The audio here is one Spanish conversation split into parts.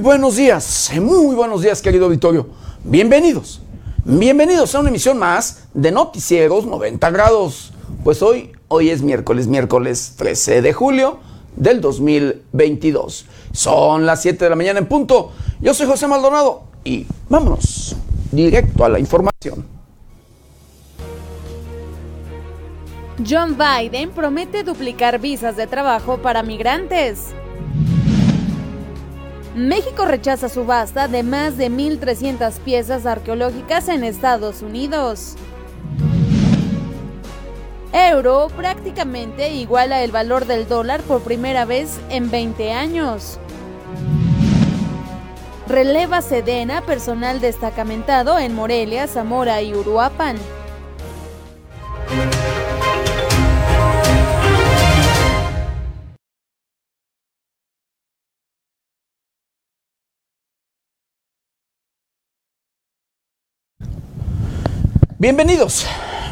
Buenos días, muy buenos días querido auditorio. Bienvenidos, bienvenidos a una emisión más de Noticieros 90 grados. Pues hoy, hoy es miércoles, miércoles 13 de julio del 2022. Son las 7 de la mañana en punto. Yo soy José Maldonado y vámonos directo a la información. John Biden promete duplicar visas de trabajo para migrantes. México rechaza subasta de más de 1.300 piezas arqueológicas en Estados Unidos. Euro prácticamente iguala el valor del dólar por primera vez en 20 años. Releva Sedena personal destacamentado en Morelia, Zamora y Uruapan. Bienvenidos,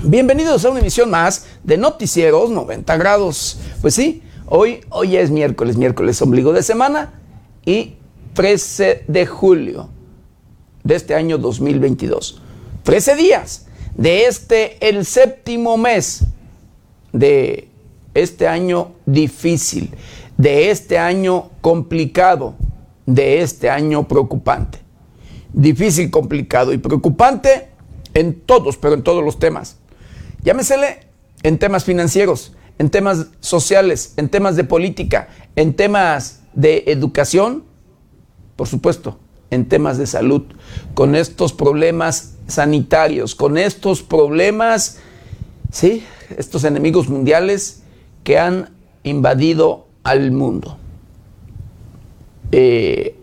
bienvenidos a una emisión más de Noticieros 90 grados. Pues sí, hoy, hoy es miércoles, miércoles ombligo de semana y 13 de julio de este año 2022. 13 días de este, el séptimo mes de este año difícil, de este año complicado, de este año preocupante. Difícil, complicado y preocupante en todos, pero en todos los temas. Llámesele en temas financieros, en temas sociales, en temas de política, en temas de educación, por supuesto, en temas de salud, con estos problemas sanitarios, con estos problemas, sí, estos enemigos mundiales que han invadido al mundo. Eh,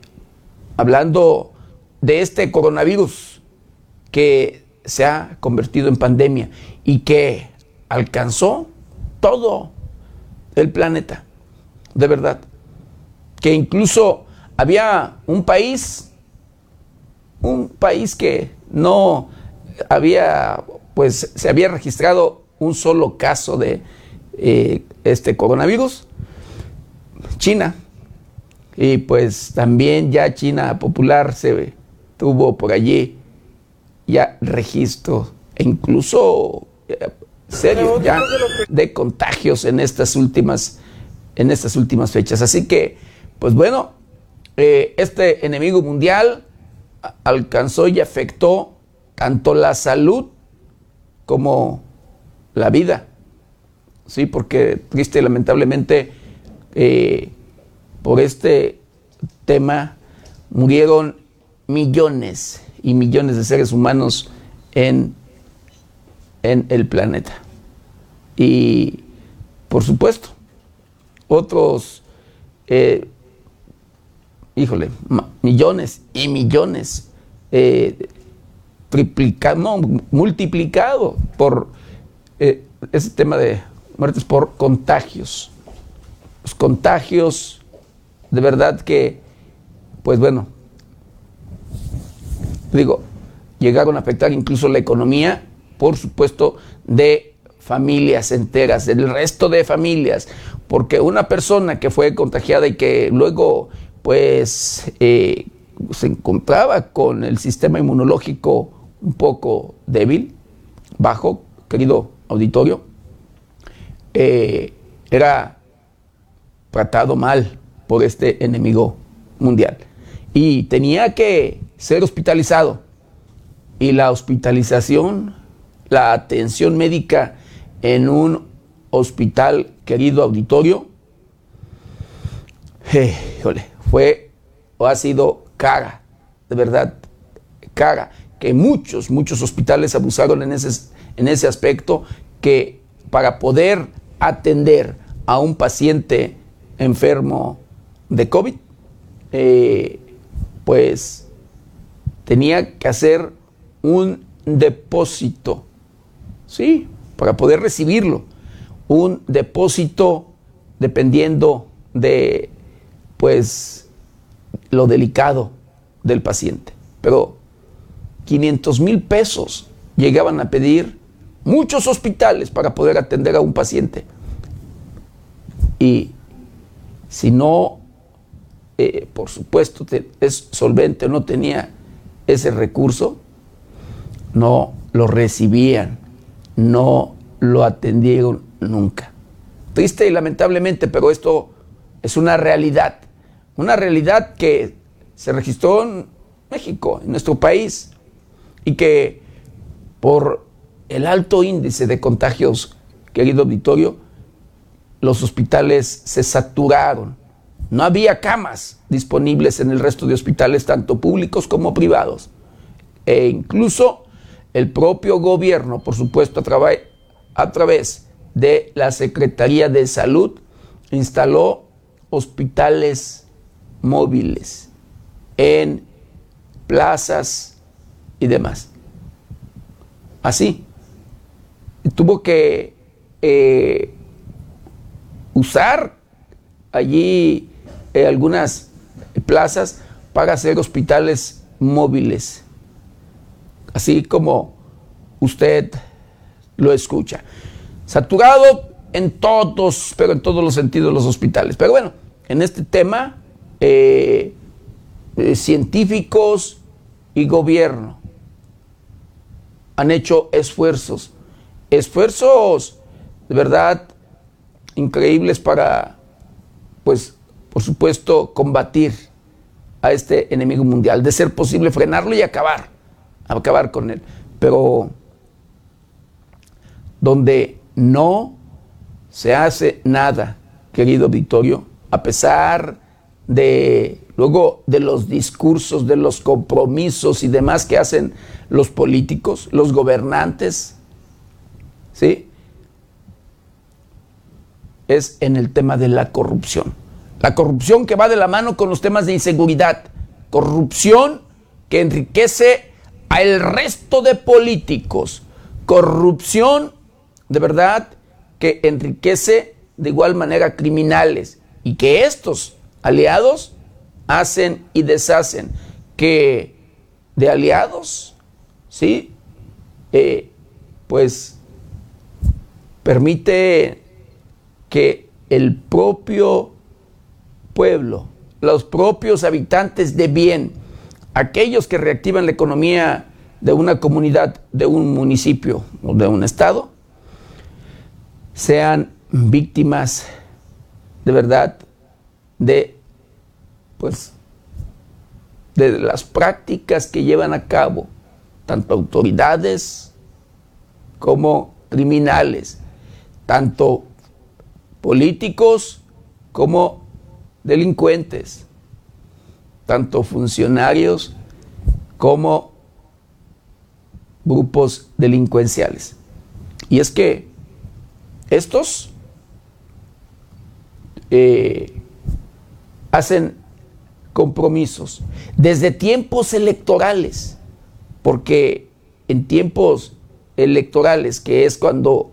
hablando de este coronavirus que se ha convertido en pandemia y que alcanzó todo el planeta, de verdad. Que incluso había un país, un país que no había, pues se había registrado un solo caso de eh, este coronavirus, China. Y pues también ya China popular se tuvo por allí ya registro e incluso eh, serio ya de contagios en estas últimas en estas últimas fechas. Así que, pues bueno, eh, este enemigo mundial alcanzó y afectó tanto la salud como la vida. Sí, porque triste y lamentablemente eh, por este tema murieron millones y millones de seres humanos en, en el planeta. Y por supuesto, otros, eh, híjole, millones y millones, eh, triplicado, no, multiplicado por eh, ese tema de muertes por contagios. Los contagios, de verdad que, pues bueno, digo, llegaron a afectar incluso la economía, por supuesto, de familias enteras, del resto de familias, porque una persona que fue contagiada y que luego, pues, eh, se encontraba con el sistema inmunológico un poco débil, bajo, querido auditorio, eh, era tratado mal por este enemigo mundial. Y tenía que ser hospitalizado. Y la hospitalización, la atención médica en un hospital, querido auditorio, eh, fue o ha sido cara, de verdad, cara, que muchos, muchos hospitales abusaron en ese, en ese aspecto, que para poder atender a un paciente enfermo de COVID, eh, pues tenía que hacer un depósito, ¿sí? Para poder recibirlo. Un depósito dependiendo de, pues, lo delicado del paciente. Pero 500 mil pesos llegaban a pedir muchos hospitales para poder atender a un paciente. Y si no eh, por supuesto, es solvente, no tenía ese recurso, no lo recibían, no lo atendieron nunca. Triste y lamentablemente, pero esto es una realidad, una realidad que se registró en México, en nuestro país, y que por el alto índice de contagios, querido auditorio, los hospitales se saturaron. No había camas disponibles en el resto de hospitales, tanto públicos como privados. E incluso el propio gobierno, por supuesto, a, través de la Secretaría de Salud, instaló hospitales móviles en plazas y demás. Así. Tuvo que eh, usar allí eh, algunas plazas para hacer hospitales móviles, así como usted lo escucha. Saturado en todos, pero en todos los sentidos los hospitales. Pero bueno, en este tema, eh, eh, científicos y gobierno han hecho esfuerzos, esfuerzos de verdad increíbles para, pues, por supuesto, combatir a este enemigo mundial, de ser posible frenarlo y acabar, acabar con él. Pero donde no se hace nada, querido Victorio, a pesar de luego de los discursos, de los compromisos y demás que hacen los políticos, los gobernantes, ¿sí? Es en el tema de la corrupción. La corrupción que va de la mano con los temas de inseguridad. Corrupción que enriquece al resto de políticos. Corrupción de verdad que enriquece de igual manera criminales y que estos aliados hacen y deshacen, que de aliados, ¿sí? Eh, pues permite que el propio pueblo, los propios habitantes de bien, aquellos que reactivan la economía de una comunidad, de un municipio o de un estado, sean víctimas de verdad de pues de las prácticas que llevan a cabo tanto autoridades como criminales, tanto políticos como delincuentes, tanto funcionarios como grupos delincuenciales. Y es que estos eh, hacen compromisos desde tiempos electorales, porque en tiempos electorales, que es cuando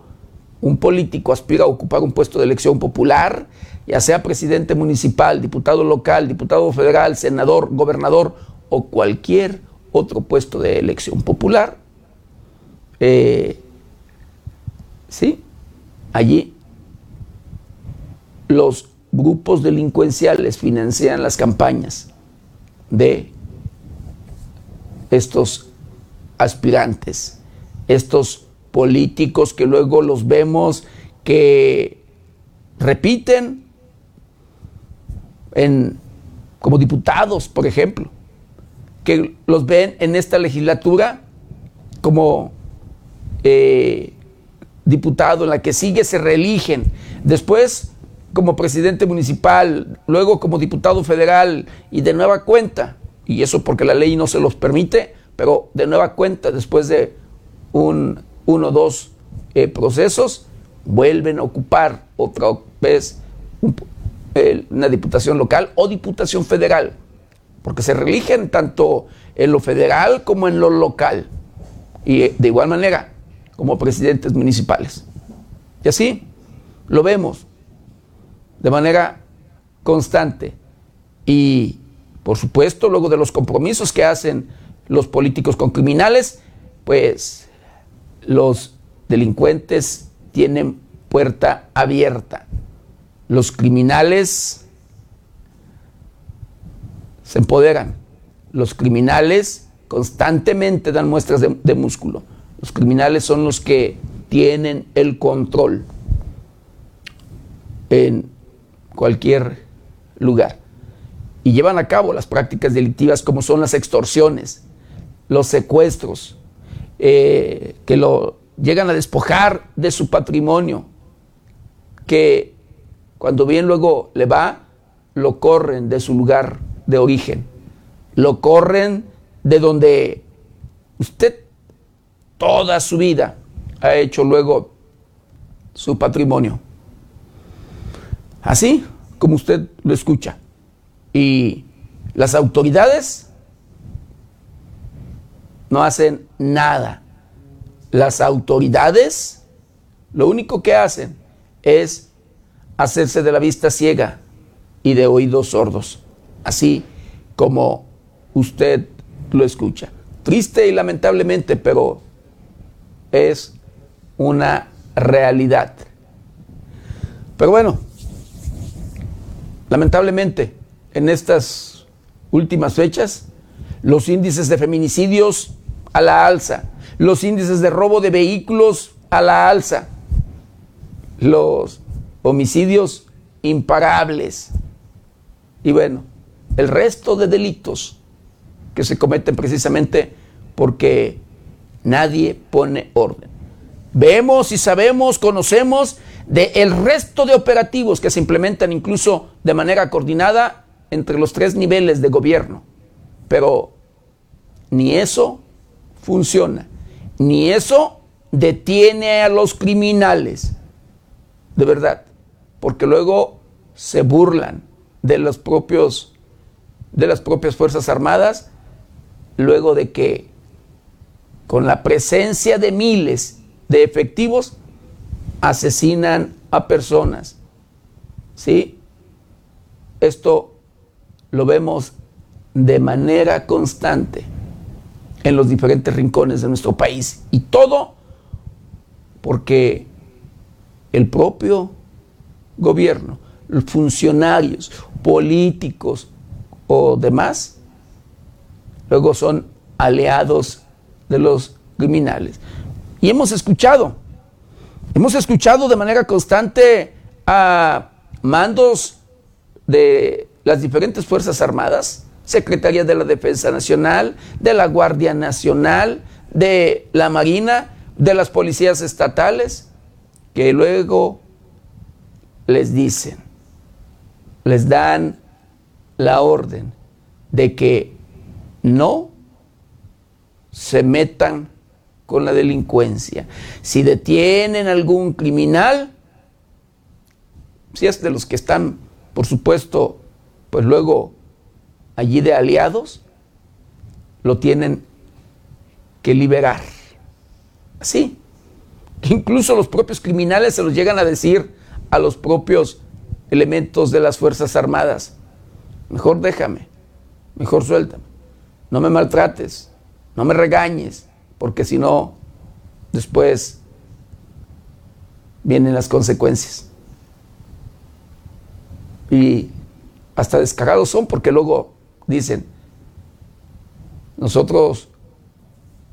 un político aspira a ocupar un puesto de elección popular, ya sea presidente municipal, diputado local, diputado federal, senador, gobernador o cualquier otro puesto de elección popular, eh, sí, allí los grupos delincuenciales financian las campañas de estos aspirantes, estos políticos que luego los vemos que repiten en, como diputados, por ejemplo, que los ven en esta legislatura como eh, diputado, en la que sigue se reeligen. Después como presidente municipal, luego como diputado federal y de nueva cuenta, y eso porque la ley no se los permite, pero de nueva cuenta, después de un, uno o dos eh, procesos, vuelven a ocupar otra vez una diputación local o diputación federal, porque se religen tanto en lo federal como en lo local, y de igual manera como presidentes municipales. Y así lo vemos de manera constante. Y, por supuesto, luego de los compromisos que hacen los políticos con criminales, pues los delincuentes tienen puerta abierta. Los criminales se empoderan. Los criminales constantemente dan muestras de, músculo. Los criminales son los que tienen el control en cualquier lugar y llevan a cabo las prácticas delictivas como son las extorsiones, los secuestros, eh, que lo llegan a despojar de su patrimonio, que cuando bien luego le va, lo corren de su lugar de origen, lo corren de donde usted toda su vida ha hecho luego su patrimonio. Así como usted lo escucha. Y las autoridades no hacen nada. Las autoridades lo único que hacen es hacerse de la vista ciega y de oídos sordos, así como usted lo escucha. Triste y lamentablemente, pero es una realidad. Pero bueno, lamentablemente, en estas últimas fechas, los índices de feminicidios a la alza, los índices de robo de vehículos a la alza, los homicidios imparables y bueno, el resto de delitos que se cometen precisamente porque nadie pone orden. Vemos y sabemos, conocemos de el resto de operativos que se implementan incluso de manera coordinada entre los tres niveles de gobierno. Pero ni eso funciona, ni eso detiene a los criminales. De verdad, porque luego se burlan de los propios de las propias Fuerzas Armadas luego de que con la presencia de miles de efectivos asesinan a personas. ¿Sí? Esto lo vemos de manera constante en los diferentes rincones de nuestro país. Y todo porque el propio gobierno, funcionarios, políticos o demás, luego son aliados de los criminales. Y hemos escuchado, hemos escuchado de manera constante a mandos de las diferentes Fuerzas Armadas, Secretaría de la Defensa Nacional, de la Guardia Nacional, de la Marina, de las policías estatales, que luego les dicen, les dan la orden de que no se metan con la delincuencia. Si detienen algún criminal, si es de los que están, por supuesto, pues luego allí de aliados, lo tienen que liberar. Así. Incluso los propios criminales se los llegan a decir a los propios elementos de las Fuerzas Armadas. Mejor déjame, mejor suéltame, no me maltrates, no me regañes, porque si no, después vienen las consecuencias. Y hasta descarados son porque luego dicen, nosotros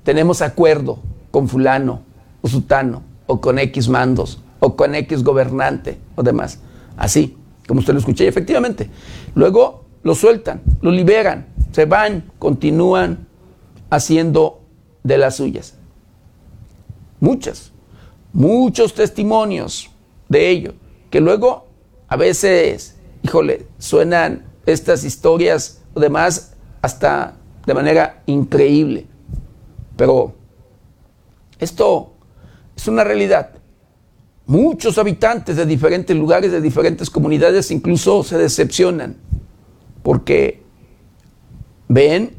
tenemos acuerdo con fulano o sutano o con X mandos o con X gobernante o demás. Así, como usted lo escuché, y efectivamente. Luego lo sueltan, lo liberan, se van, continúan haciendo de las suyas. Muchas, muchos testimonios de ello, que luego a veces, híjole, suenan estas historias o demás hasta de manera increíble. Pero esto es una realidad. Muchos habitantes de diferentes lugares, de diferentes comunidades, incluso se decepcionan porque ven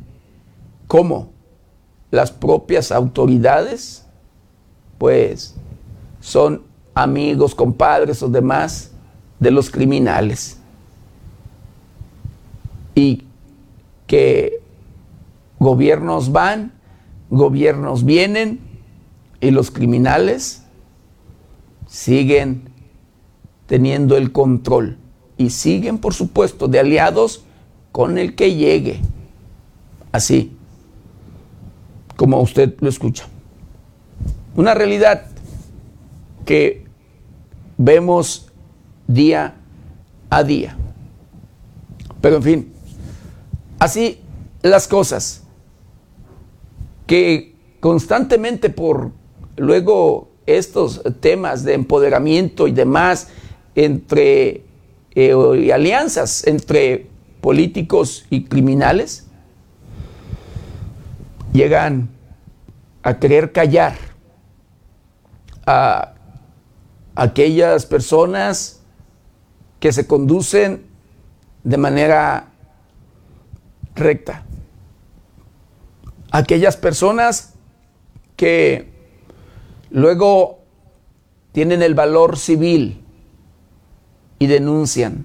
cómo las propias autoridades, pues, son amigos, compadres o demás de los criminales. Y que gobiernos van, gobiernos vienen y los criminales siguen teniendo el control y siguen, por supuesto, de aliados con el que llegue. Así, como usted lo escucha. Una realidad que vemos día a día. Pero en fin, así las cosas que constantemente por luego estos temas de empoderamiento y demás entre eh, alianzas entre políticos y criminales llegan a querer callar a aquellas personas que se conducen de manera recta. Aquellas personas que luego tienen el valor civil y denuncian.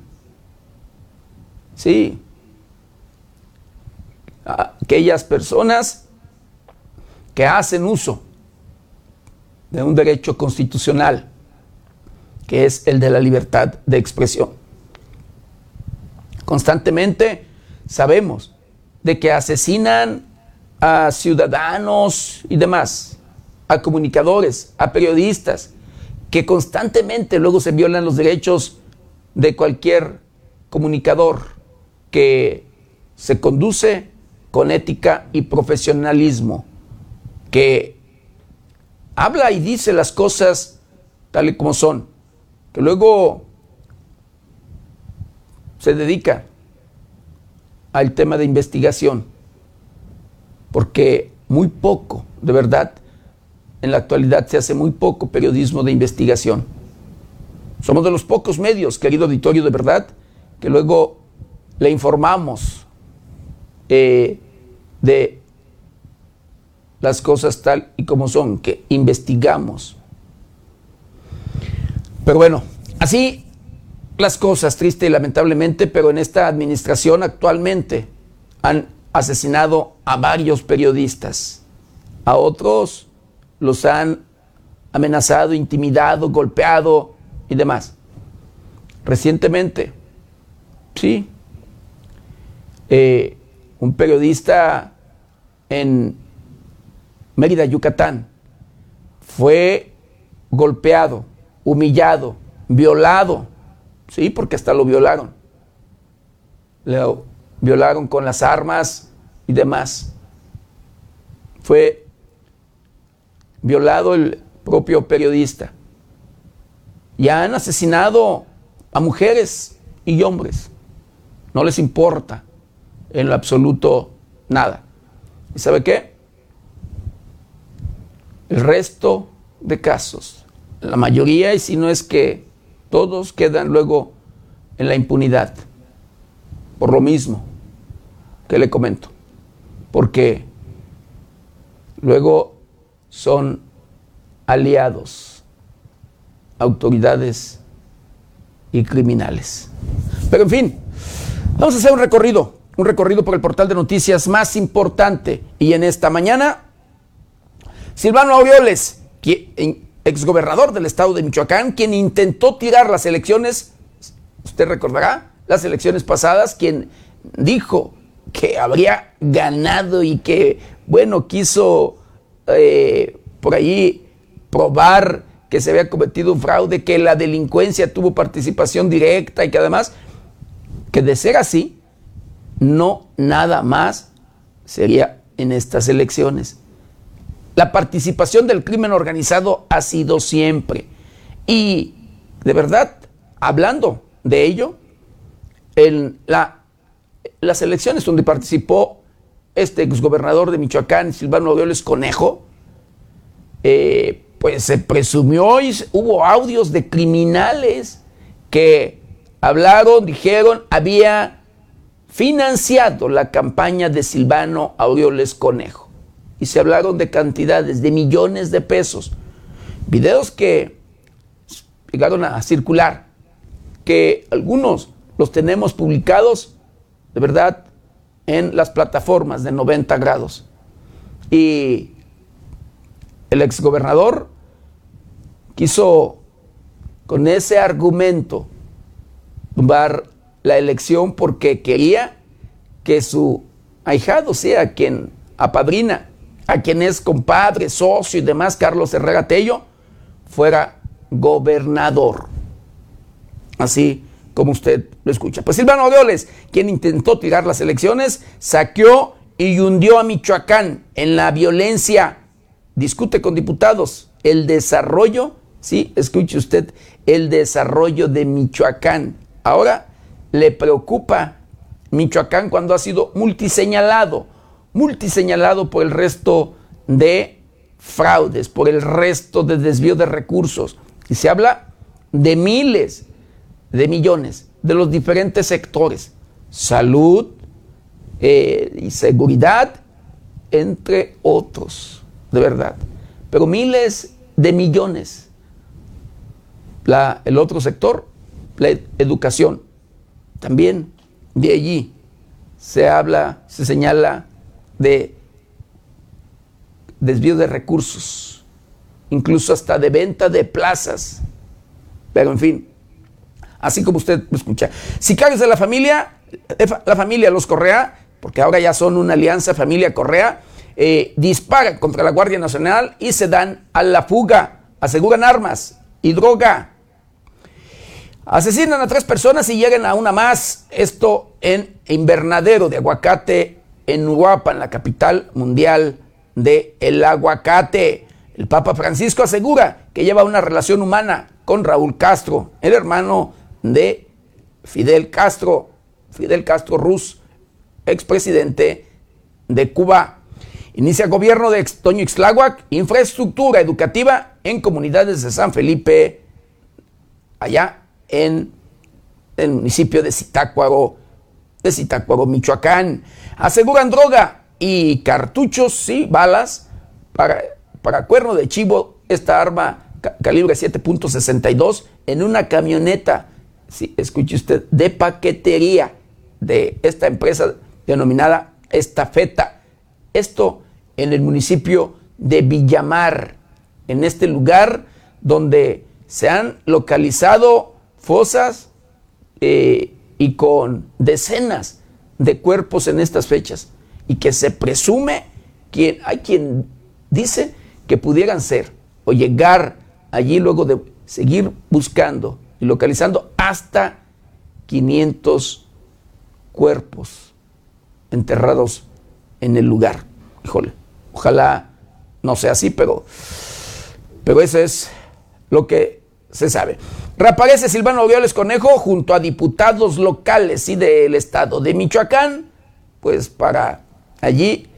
Sí. Aquellas personas que hacen uso de un derecho constitucional, que es el de la libertad de expresión. Constantemente sabemos de que asesinan a ciudadanos y demás, a comunicadores, a periodistas, que constantemente luego se violan los derechos de cualquier comunicador que se conduce con ética y profesionalismo, que habla y dice las cosas tal y como son, que luego se dedica al tema de investigación, porque muy poco, de verdad, en la actualidad se hace muy poco periodismo de investigación. Somos de los pocos medios, querido auditorio, de verdad, que luego le informamos eh, de las cosas tal y como son, que investigamos. Pero bueno, así las cosas, triste y lamentablemente, pero en esta administración actualmente han asesinado a varios periodistas, a otros los han amenazado, intimidado, golpeado y demás. Recientemente, sí, eh, un periodista en Mérida, Yucatán, fue golpeado, humillado, violado, sí, porque hasta lo violaron. Lo violaron con las armas y demás. Fue violado el propio periodista. Y han asesinado a mujeres y hombres. No les importa en lo absoluto nada. ¿Y sabe qué? El resto de casos, la mayoría, y si no es que todos quedan luego en la impunidad. Por lo mismo que le comento. Porque luego son aliados, autoridades y criminales. Pero en fin, vamos a hacer un recorrido, un recorrido por el portal de noticias más importante. Y en esta mañana Silvano Aureoles, exgobernador del estado de Michoacán, quien intentó tirar las elecciones, usted recordará, las elecciones pasadas, quien dijo que habría ganado y que, bueno, quiso eh, por ahí probar que se había cometido un fraude, que la delincuencia tuvo participación directa y que además, que de ser así, no nada más sería en estas elecciones. La participación del crimen organizado ha sido siempre. Y de verdad, hablando de ello, en la, las elecciones donde participó este exgobernador de Michoacán, Silvano Aureoles Conejo, eh, pues se presumió y hubo audios de criminales que hablaron, dijeron, había financiado la campaña de Silvano Aureoles Conejo y se hablaron de cantidades, de millones de pesos. Videos que llegaron a circular, que algunos los tenemos publicados, de verdad, en las plataformas de 90 grados. Y el exgobernador quiso, con ese argumento, tumbar la elección porque quería que su ahijado sea quien apadrina a quien es compadre, socio y demás, Carlos Herrera Tello, fuera gobernador. Así como usted lo escucha. Pues Silvano Aureoles, quien intentó tirar las elecciones, saqueó y hundió a Michoacán en la violencia. Discute con diputados el desarrollo, sí, escuche usted, el desarrollo de Michoacán. Ahora le preocupa Michoacán cuando ha sido multiseñalado, multiseñalado por el resto de fraudes, por el resto de desvío de recursos. Y se habla de miles de millones de los diferentes sectores, salud eh, y seguridad, entre otros, de verdad. Pero miles de millones. El otro sector, la educación, también de allí se habla, se señala de desvío de recursos, incluso hasta de venta de plazas. Pero en fin, así como usted escucha. Sicarios de la familia, eh, la familia Los Correa, porque ahora ya son una alianza familia Correa, eh, dispara contra la Guardia Nacional y se dan a la fuga, aseguran armas y droga. Asesinan a tres personas y llegan a una más. Esto en invernadero de aguacate en Uruapa, en la capital mundial del aguacate. El Papa Francisco asegura que lleva una relación humana con Raúl Castro, el hermano de Fidel Castro, Fidel Castro Ruz, expresidente de Cuba. Inicia gobierno de Toño Ixtláhuac, infraestructura educativa en comunidades de San Felipe, allá en el municipio de Zitácuaro, de Zitácuaro, Michoacán. Aseguran droga y cartuchos, sí, balas, para, para cuerno de chivo, esta arma calibre 7.62 en una camioneta, sí, escuche usted, de paquetería de esta empresa denominada Estafeta. Esto en el municipio de Villamar, en este lugar donde se han localizado fosas eh, y con decenas de cuerpos en estas fechas y que se presume que hay quien dice que pudieran ser o llegar allí luego de seguir buscando y localizando hasta 500 cuerpos enterrados en el lugar. Híjole, ojalá no sea así, pero, pero eso es lo que se sabe. Reaparece Silvano Aureoles Conejo junto a diputados locales y del estado de Michoacán, pues para allí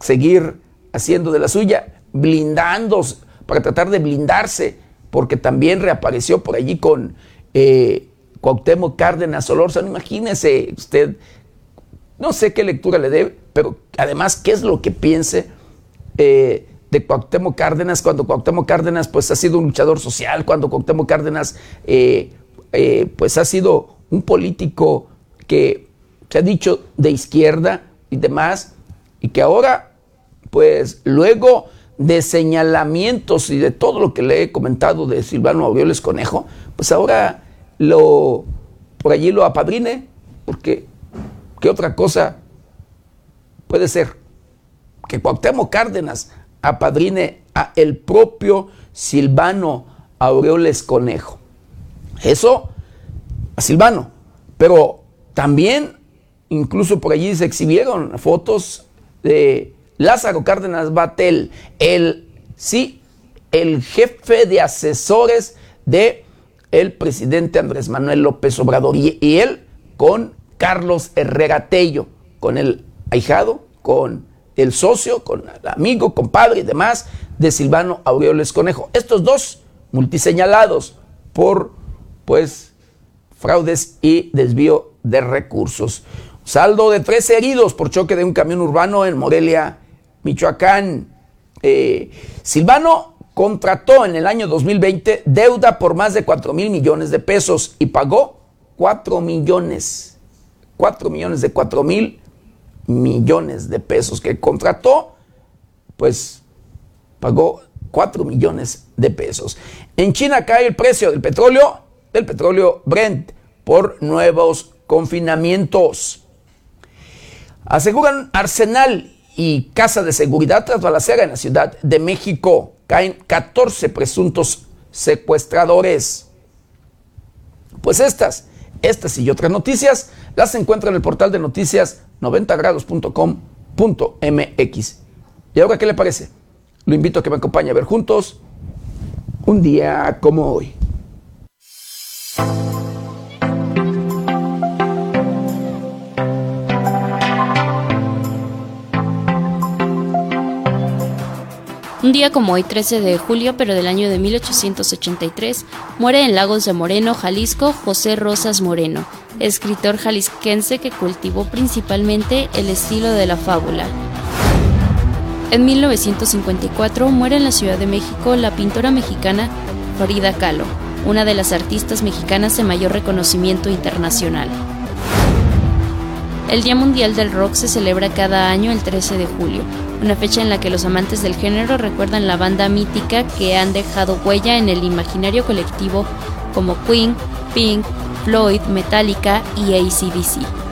seguir haciendo de la suya, blindando, para tratar de blindarse, porque también reapareció por allí con eh, Cuauhtémoc Cárdenas Solórzano. Imagínese usted, no sé qué lectura le dé, pero además qué es lo que piense eh, de Cuauhtémoc Cárdenas, cuando Cuauhtémoc Cárdenas pues ha sido un luchador social, cuando Cuauhtémoc Cárdenas eh, eh, pues ha sido un político que se ha dicho de izquierda y demás, y que ahora pues luego de señalamientos y de todo lo que le he comentado de Silvano Aureoles Conejo, pues ahora lo por allí lo apadrine, porque ¿qué otra cosa puede ser? Que Cuauhtémoc Cárdenas apadrine a el propio Silvano Aureoles Conejo. Eso a Silvano. Pero también, incluso por allí se exhibieron fotos de Lázaro Cárdenas Batel, el, sí, el jefe de asesores de el presidente Andrés Manuel López Obrador y, él con Carlos Herrera Tello, con el ahijado, con el socio, con el amigo, compadre y demás de Silvano Aureoles Conejo. Estos dos multiseñalados por, pues, fraudes y desvío de recursos. Saldo de 13 heridos por choque de un camión urbano en Morelia, Michoacán. Eh, Silvano contrató en el año 2020 deuda por más de 4 mil millones de pesos y pagó 4 millones. 4 millones de 4 mil millones de pesos que contrató, pues pagó 4 millones de pesos. En China cae el precio del petróleo, del petróleo Brent, por nuevos confinamientos. Aseguran Arsenal y Casa de Seguridad tras balacera en la Ciudad de México. Caen 14 presuntos secuestradores. Pues estas, estas y otras noticias las encuentra en el portal de noticias 90grados.com.mx. ¿Y ahora qué le parece? Lo invito a que me acompañe a ver juntos un día como hoy. Un día como hoy, 13 de julio, pero del año de 1883, muere en Lagos de Moreno, Jalisco, José Rosas Moreno, escritor jalisquense que cultivó principalmente el estilo de la fábula. En 1954 muere en la Ciudad de México la pintora mexicana Frida Kahlo, una de las artistas mexicanas de mayor reconocimiento internacional. El Día Mundial del Rock se celebra cada año el 13 de julio, una fecha en la que los amantes del género recuerdan la banda mítica que han dejado huella en el imaginario colectivo como Queen, Pink, Floyd, Metallica y ACDC.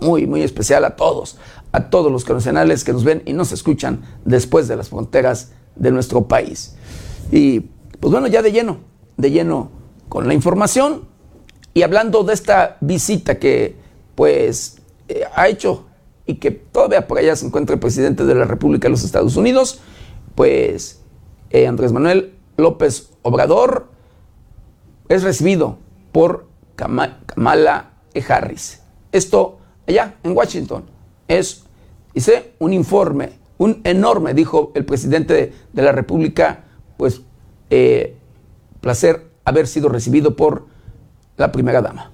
muy, muy especial a todos, a todos los conacionales que nos ven y nos escuchan después de las fronteras de nuestro país. Y pues bueno, ya de lleno, de lleno con la información y hablando de esta visita que pues eh, ha hecho y que todavía por allá se encuentra el presidente de la República de los Estados Unidos, pues eh, Andrés Manuel López Obrador es recibido por Kamala Harris. Esto allá en Washington es Hice un informe, un enorme, dijo el presidente de, la República, pues eh, placer haber sido recibido por la primera dama.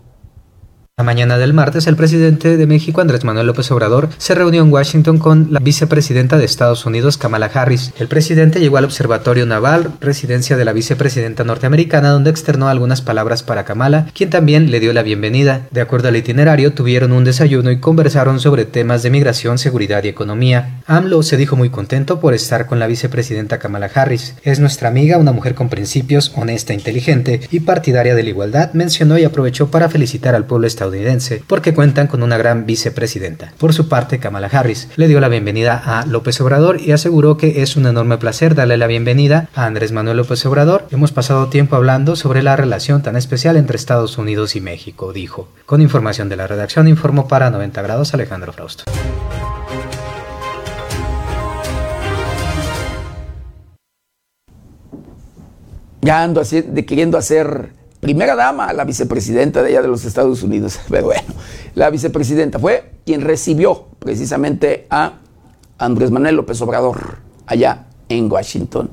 La mañana del martes, el presidente de México, Andrés Manuel López Obrador, se reunió en Washington con la vicepresidenta de Estados Unidos, Kamala Harris. El presidente llegó al Observatorio Naval, residencia de la vicepresidenta norteamericana, donde externó algunas palabras para Kamala, quien también le dio la bienvenida. De acuerdo al itinerario, tuvieron un desayuno y conversaron sobre temas de migración, seguridad y economía. AMLO se dijo muy contento por estar con la vicepresidenta Kamala Harris. Es nuestra amiga, una mujer con principios, honesta, inteligente y partidaria de la igualdad, mencionó y aprovechó para felicitar al pueblo estadounidense porque cuentan con una gran vicepresidenta. Por su parte, Kamala Harris le dio la bienvenida a López Obrador y aseguró que es un enorme placer darle la bienvenida a Andrés Manuel López Obrador. Hemos pasado tiempo hablando sobre la relación tan especial entre Estados Unidos y México, dijo. Con información de la redacción, informó para 90 grados Alejandro Frausto. Ya ando así, de queriendo hacer primera dama, la vicepresidenta de de los Estados Unidos. Pero bueno, la vicepresidenta fue quien recibió precisamente a Andrés Manuel López Obrador allá en Washington.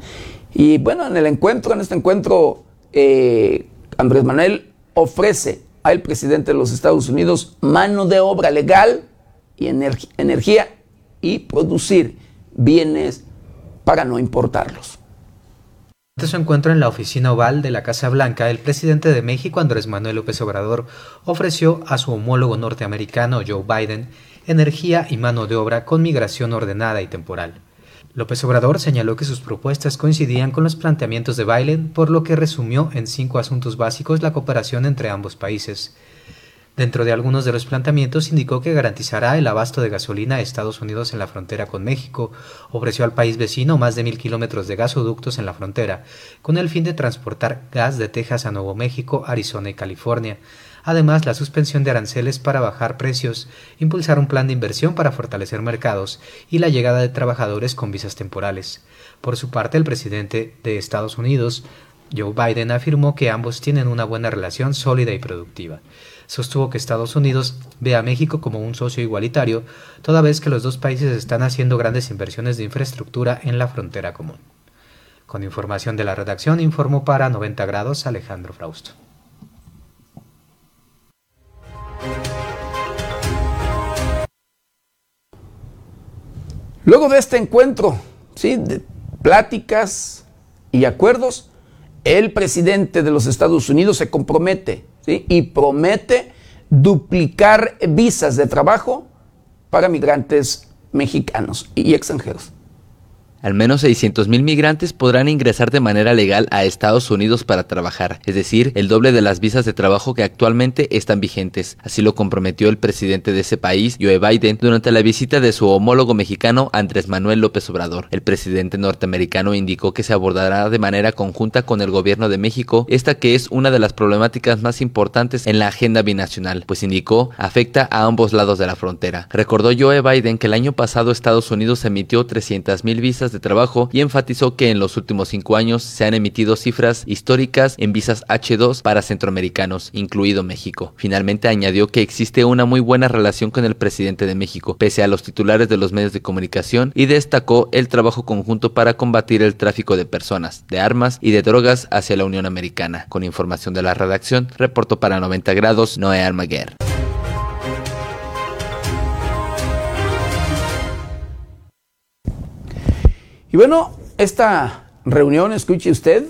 Y bueno, en el encuentro, en este encuentro, eh, Andrés Manuel ofrece al presidente de los Estados Unidos mano de obra legal y energía y producir bienes para no importarlos. Su encuentro en la oficina oval de la Casa Blanca, el presidente de México, Andrés Manuel López Obrador, ofreció a su homólogo norteamericano, Joe Biden, energía y mano de obra con migración ordenada y temporal. López Obrador señaló que sus propuestas coincidían con los planteamientos de Biden, por lo que resumió en cinco asuntos básicos la cooperación entre ambos países. Dentro de algunos de los planteamientos indicó que garantizará el abasto de gasolina a Estados Unidos en la frontera con México, ofreció al país vecino más de mil kilómetros de gasoductos en la frontera, con el fin de transportar gas de Texas a Nuevo México, Arizona y California. Además, la suspensión de aranceles para bajar precios, impulsar un plan de inversión para fortalecer mercados y la llegada de trabajadores con visas temporales. Por su parte, el presidente de Estados Unidos, Joe Biden, afirmó que ambos tienen una buena relación sólida y productiva. Sostuvo que Estados Unidos ve a México como un socio igualitario, toda vez que los dos países están haciendo grandes inversiones de infraestructura en la frontera común. Con información de la redacción, informó para 90 grados Alejandro Frausto. Luego de este encuentro, ¿sí? de pláticas y acuerdos, el presidente de los Estados Unidos se compromete y promete duplicar visas de trabajo para migrantes mexicanos y extranjeros. Al menos 600.000 migrantes podrán ingresar de manera legal a Estados Unidos para trabajar, es decir, el doble de las visas de trabajo que actualmente están vigentes. Así lo comprometió el presidente de ese país, Joe Biden, durante la visita de su homólogo mexicano Andrés Manuel López Obrador. El presidente norteamericano indicó que se abordará de manera conjunta con el gobierno de México esta que es una de las problemáticas más importantes en la agenda binacional, pues indicó afecta a ambos lados de la frontera. Recordó Joe Biden que el año pasado Estados Unidos emitió 300.000 visas de trabajo y enfatizó que en los últimos cinco años se han emitido cifras históricas en visas H2 para centroamericanos, incluido México. Finalmente añadió que existe una muy buena relación con el presidente de México, pese a los titulares de los medios de comunicación, y destacó el trabajo conjunto para combatir el tráfico de personas, de armas y de drogas hacia la Unión Americana. Con información de la redacción, reportó para 90 grados Noé Almaguer. Y bueno, esta reunión, escuche usted,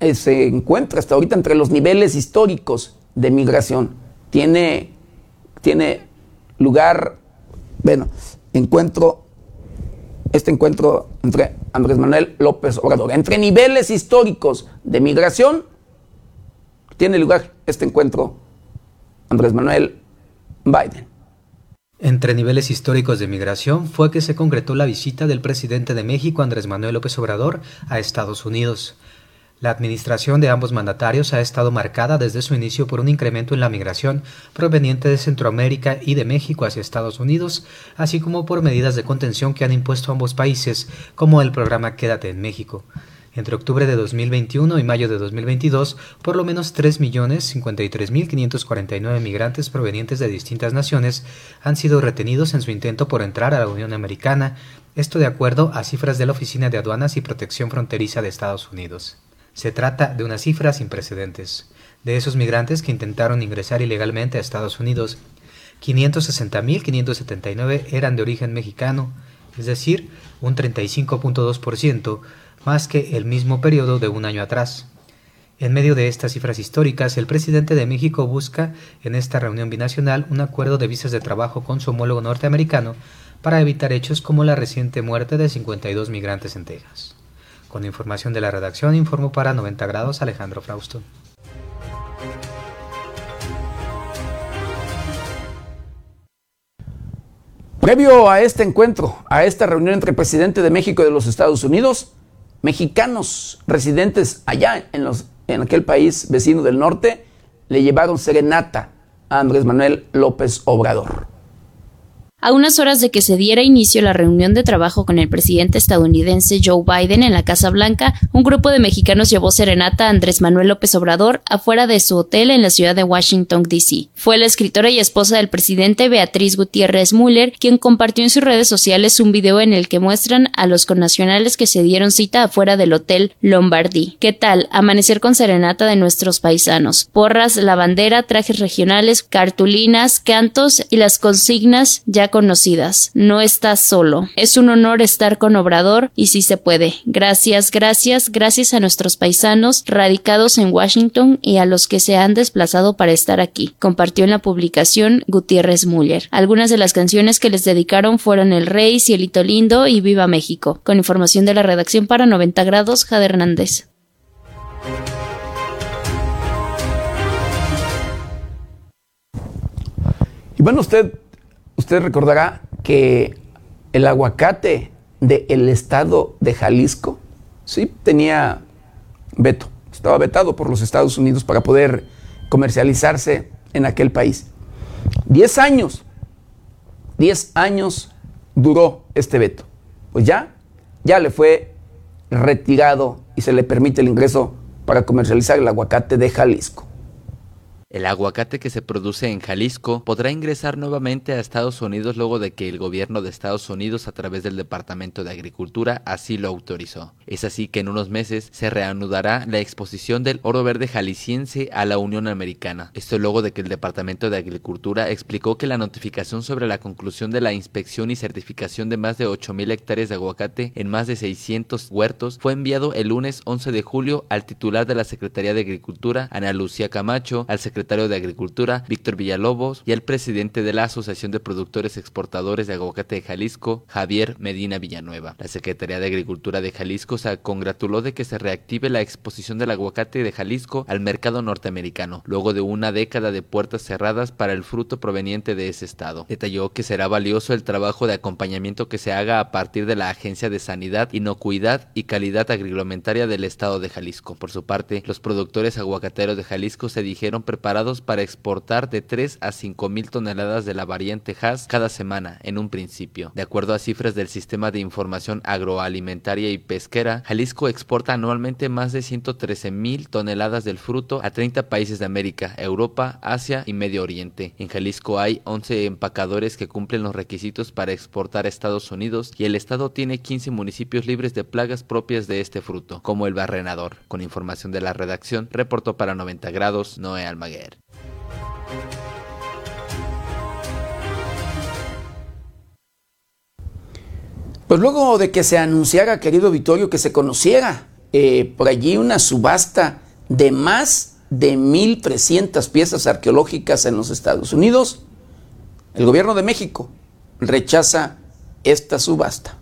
eh, se encuentra hasta ahorita entre los niveles históricos de migración. Tiene, tiene lugar, bueno, encuentro, este encuentro entre Andrés Manuel López Obrador, entre niveles históricos de migración, tiene lugar este encuentro Andrés Manuel Biden. Entre niveles históricos de migración fue que se concretó la visita del presidente de México, Andrés Manuel López Obrador, a Estados Unidos. La administración de ambos mandatarios ha estado marcada desde su inicio por un incremento en la migración proveniente de Centroamérica y de México hacia Estados Unidos, así como por medidas de contención que han impuesto ambos países, como el programa Quédate en México. Entre octubre de 2021 y mayo de 2022, por lo menos 3.053.549 migrantes provenientes de distintas naciones han sido retenidos en su intento por entrar a la Unión Americana, esto de acuerdo a cifras de la Oficina de Aduanas y Protección Fronteriza de Estados Unidos. Se trata de una cifra sin precedentes. De esos migrantes que intentaron ingresar ilegalmente a Estados Unidos, 560.579 eran de origen mexicano, es decir, un 35.2%, más que el mismo periodo de un año atrás. En medio de estas cifras históricas, el presidente de México busca en esta reunión binacional un acuerdo de visas de trabajo con su homólogo norteamericano para evitar hechos como la reciente muerte de 52 migrantes en Texas. Con información de la redacción, informó para 90 grados Alejandro Frausto. Previo a este encuentro, a esta reunión entre el presidente de México y de los Estados Unidos, mexicanos residentes allá en, los, en aquel país vecino del norte le llevaron serenata a Andrés Manuel López Obrador. A unas horas de que se diera inicio la reunión de trabajo con el presidente estadounidense Joe Biden en la Casa Blanca, un grupo de mexicanos llevó serenata a Andrés Manuel López Obrador afuera de su hotel en la ciudad de Washington, D.C. Fue la escritora y esposa del presidente Beatriz Gutiérrez Müller quien compartió en sus redes sociales un video en el que muestran a los connacionales que se dieron cita afuera del hotel Lombardy. ¿Qué tal? Amanecer con serenata de nuestros paisanos. Porras, la bandera, trajes regionales, cartulinas, cantos y las consignas ya conocidas. No estás solo. Es un honor estar con Obrador y si se puede. Gracias, gracias, gracias a nuestros paisanos radicados en Washington y a los que se han desplazado para estar aquí. Compartió en la publicación Gutiérrez Müller. Algunas de las canciones que les dedicaron fueron El Rey, Cielito Lindo y Viva México. Con información de la redacción para 90 grados, Jade Hernández. Y bueno, usted usted recordará que el aguacate del estado de Jalisco, sí, tenía veto, estaba vetado por los Estados Unidos para poder comercializarse en aquel país. Diez años, diez años duró este veto. Pues ya, ya le fue retirado y se le permite el ingreso para comercializar el aguacate de Jalisco. El aguacate que se produce en Jalisco podrá ingresar nuevamente a Estados Unidos luego de que el gobierno de Estados Unidos a través del Departamento de Agricultura así lo autorizó. Es así que en unos meses se reanudará la exposición del oro verde jalisciense a la Unión Americana. Esto luego de que el Departamento de Agricultura explicó que la notificación sobre la conclusión de la inspección y certificación de más de 8.000 hectáreas de aguacate en más de 600 huertos fue enviado el lunes 11 de julio al titular de la Secretaría de Agricultura, Ana Lucía Camacho, al secretario secretario de Agricultura, Víctor Villalobos, y el presidente de la Asociación de Productores Exportadores de Aguacate de Jalisco, Javier Medina Villanueva. La Secretaría de Agricultura de Jalisco se congratuló de que se reactive la exposición del aguacate de Jalisco al mercado norteamericano, luego de una década de puertas cerradas para el fruto proveniente de ese estado. Detalló que será valioso el trabajo de acompañamiento que se haga a partir de la Agencia de Sanidad, Inocuidad y Calidad Agroalimentaria del estado de Jalisco. Por su parte, los productores aguacateros de Jalisco se dijeron preparados preparados para exportar de 3 a 5 mil toneladas de la variante Hass cada semana en un principio. De acuerdo a cifras del Sistema de Información Agroalimentaria y Pesquera, Jalisco exporta anualmente más de 113 mil toneladas del fruto a 30 países de América, Europa, Asia y Medio Oriente. En Jalisco hay 11 empacadores que cumplen los requisitos para exportar a Estados Unidos y el estado tiene 15 municipios libres de plagas propias de este fruto, como el barrenador. Con información de la redacción, reportó para 90 grados Noé Almaguer. Pues luego de que se anunciara, querido Vittorio, que se conociera eh, por allí una subasta de más de 1.300 piezas arqueológicas en los Estados Unidos, el gobierno de México rechaza esta subasta.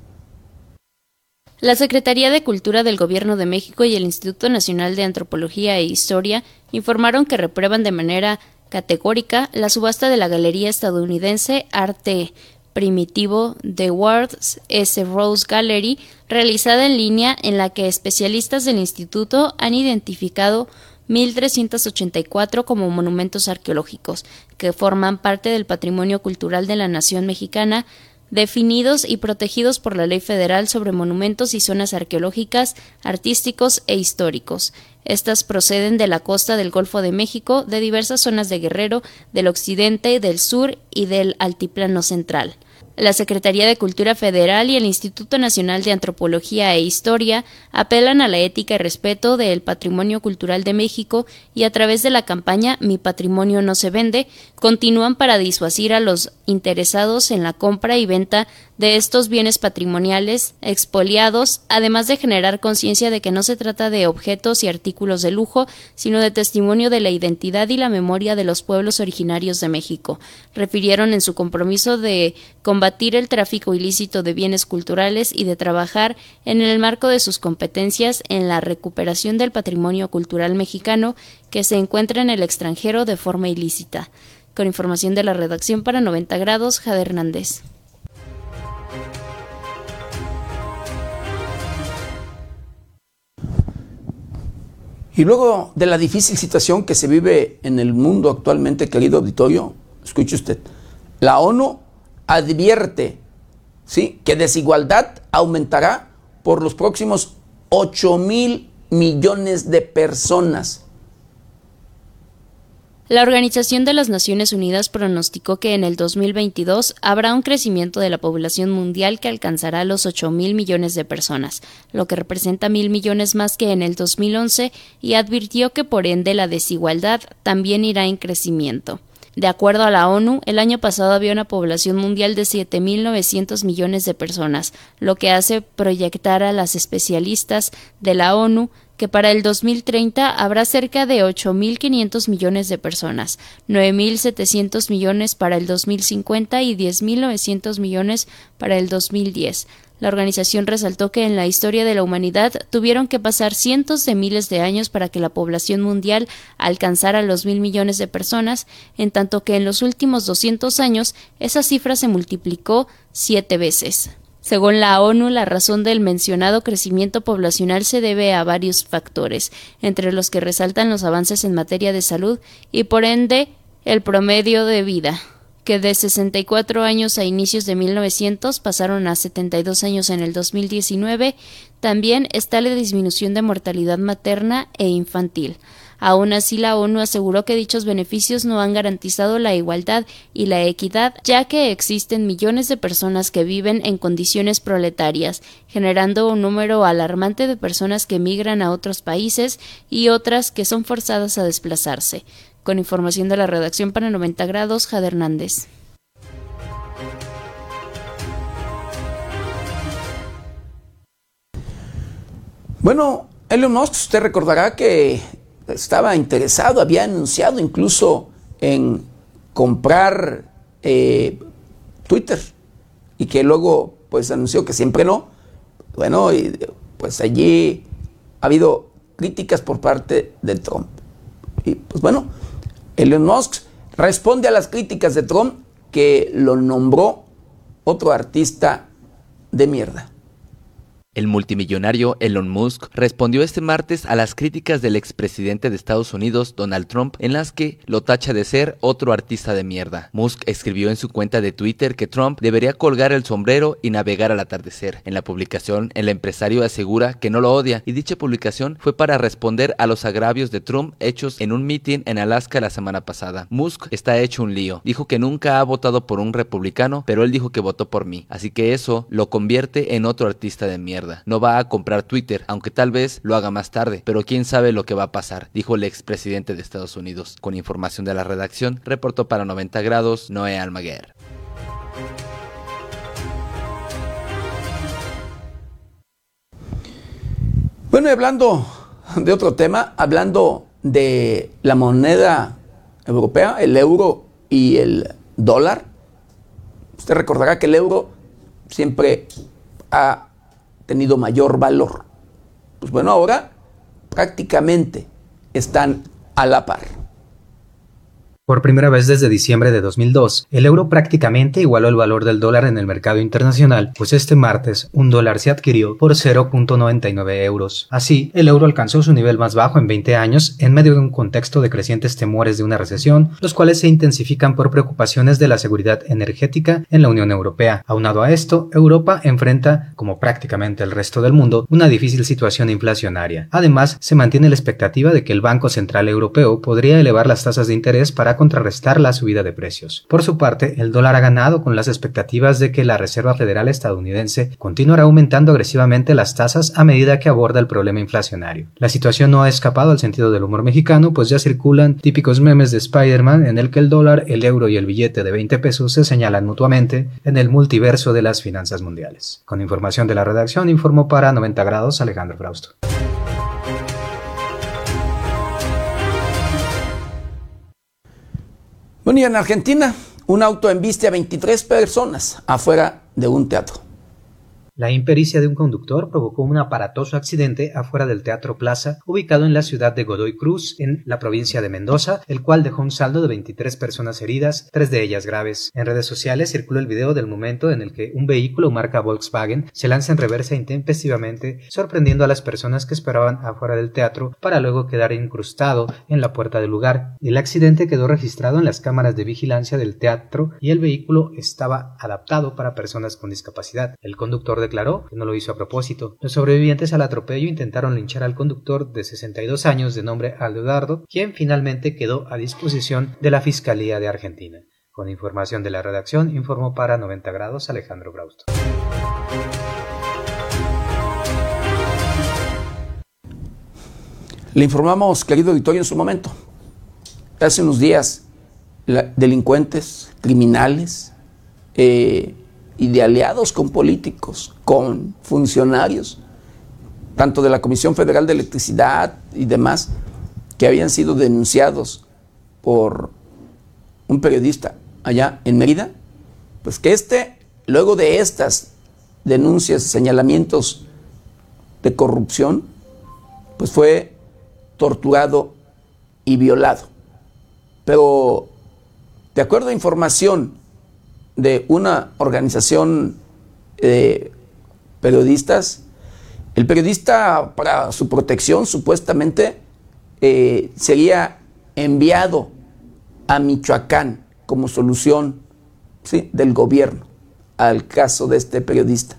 La Secretaría de Cultura del Gobierno de México y el Instituto Nacional de Antropología e Historia informaron que reprueban de manera categórica la subasta de la galería estadounidense Arte Primitivo The World's S. Rose Gallery, realizada en línea en la que especialistas del instituto han identificado 1.384 como monumentos arqueológicos, que forman parte del patrimonio cultural de la nación mexicana, definidos y protegidos por la Ley Federal sobre Monumentos y Zonas Arqueológicas, Artísticos e Históricos. Estas proceden de la costa del Golfo de México, de diversas zonas de Guerrero, del occidente, del sur y del altiplano central. La Secretaría de Cultura Federal y el Instituto Nacional de Antropología e Historia apelan a la ética y respeto del patrimonio cultural de México y a través de la campaña Mi patrimonio no se vende, continúan para disuadir a los interesados en la compra y venta de estos bienes patrimoniales expoliados, además de generar conciencia de que no se trata de objetos y artículos de lujo, sino de testimonio de la identidad y la memoria de los pueblos originarios de México. Refirieron en su compromiso de combatir el tráfico ilícito de bienes culturales y de trabajar en el marco de sus competencias en la recuperación del patrimonio cultural mexicano que se encuentra en el extranjero de forma ilícita. Con información de la redacción para 90 grados, Jade Hernández. Y luego de la difícil situación que se vive en el mundo actualmente, querido auditorio, escuche usted, la ONU advierte ¿sí? que desigualdad aumentará por los próximos 8 mil millones de personas. La Organización de las Naciones Unidas pronosticó que en el 2022 habrá un crecimiento de la población mundial que alcanzará los 8 mil millones de personas, lo que representa mil millones más que en el 2011, y advirtió que por ende la desigualdad también irá en crecimiento. De acuerdo a la ONU, el año pasado había una población mundial de 7.900 millones de personas, lo que hace proyectar a las especialistas de la ONU que para el 2030 habrá cerca de 8.500 millones de personas, 9.700 millones para el 2050 y 10.900 millones para el 2010. La organización resaltó que en la historia de la humanidad tuvieron que pasar cientos de miles de años para que la población mundial alcanzara los mil millones de personas, en tanto que en los últimos 200 años esa cifra se multiplicó siete veces. Según la ONU, la razón del mencionado crecimiento poblacional se debe a varios factores, entre los que resaltan los avances en materia de salud y por ende el promedio de vida, que de 64 años a inicios de 1900 pasaron a 72 años en el 2019, también está la disminución de mortalidad materna e infantil. Aún así, la ONU aseguró que dichos beneficios no han garantizado la igualdad y la equidad, ya que existen millones de personas que viven en condiciones proletarias, generando un número alarmante de personas que migran a otros países y otras que son forzadas a desplazarse. Con información de la redacción para 90 grados, Jade Hernández. Bueno, Elon Musk, usted recordará que estaba interesado, había anunciado incluso en comprar eh, Twitter y que luego pues anunció que siempre no. Bueno, y pues allí ha habido críticas por parte de Trump. Y pues bueno, Elon Musk responde a las críticas de Trump que lo nombró otro artista de mierda. El multimillonario Elon Musk respondió este martes a las críticas del expresidente de Estados Unidos, Donald Trump, en las que lo tacha de ser otro artista de mierda. Musk escribió en su cuenta de Twitter que Trump debería colgar el sombrero y navegar al atardecer. En la publicación, el empresario asegura que no lo odia y dicha publicación fue para responder a los agravios de Trump hechos en un mitin en Alaska la semana pasada. Musk está hecho un lío. Dijo que nunca ha votado por un republicano, pero él dijo que votó por mí. Así que eso lo convierte en otro artista de mierda. No va a comprar Twitter, aunque tal vez lo haga más tarde, pero quién sabe lo que va a pasar, dijo el expresidente de Estados Unidos. Con información de la redacción, reportó para 90 grados Noé Almaguer. Bueno, y hablando de otro tema, hablando de la moneda europea, el euro y el dólar, usted recordará que el euro siempre ha tenido mayor valor. Pues bueno, ahora prácticamente están a la par. Por primera vez desde diciembre de 2002, el euro prácticamente igualó el valor del dólar en el mercado internacional, pues este martes un dólar se adquirió por 0.99 euros. Así, el euro alcanzó su nivel más bajo en 20 años en medio de un contexto de crecientes temores de una recesión, los cuales se intensifican por preocupaciones de la seguridad energética en la Unión Europea. Aunado a esto, Europa enfrenta, como prácticamente el resto del mundo, una difícil situación inflacionaria. Además, se mantiene la expectativa de que el Banco Central Europeo podría elevar las tasas de interés para contrarrestar la subida de precios. Por su parte, el dólar ha ganado con las expectativas de que la Reserva Federal estadounidense continuará aumentando agresivamente las tasas a medida que aborda el problema inflacionario. La situación no ha escapado al sentido del humor mexicano, pues ya circulan típicos memes de Spider-Man en el que el dólar, el euro y el billete de 20 pesos se señalan mutuamente en el multiverso de las finanzas mundiales. Con información de la redacción, informó para 90 grados Alejandro Frausto. Bueno, y en Argentina, un auto embiste a 23 personas afuera de un teatro. La impericia de un conductor provocó un aparatoso accidente afuera del Teatro Plaza, ubicado en la ciudad de Godoy Cruz, en la provincia de Mendoza, el cual dejó un saldo de 23 personas heridas, tres de ellas graves. En redes sociales circuló el video del momento en el que un vehículo marca Volkswagen se lanza en reversa intempestivamente, sorprendiendo a las personas que esperaban afuera del teatro para luego quedar incrustado en la puerta del lugar. El accidente quedó registrado en las cámaras de vigilancia del teatro y el vehículo estaba adaptado para personas con discapacidad. El conductor declaró que no lo hizo a propósito. Los sobrevivientes al atropello intentaron linchar al conductor de 62 años de nombre Aldo quien finalmente quedó a disposición de la Fiscalía de Argentina. Con información de la redacción, informó para 90 grados Alejandro Brausto. Le informamos, querido auditorio, en su momento. Hace unos días, delincuentes, criminales, eh, y de aliados con políticos, con funcionarios, tanto de la Comisión Federal de Electricidad y demás, que habían sido denunciados por un periodista allá en Mérida, pues que este, luego de estas denuncias, señalamientos de corrupción, pues fue torturado y violado. Pero, de acuerdo a información de una organización de periodistas, el periodista para su protección supuestamente eh, sería enviado a Michoacán como solución del gobierno al caso de este periodista.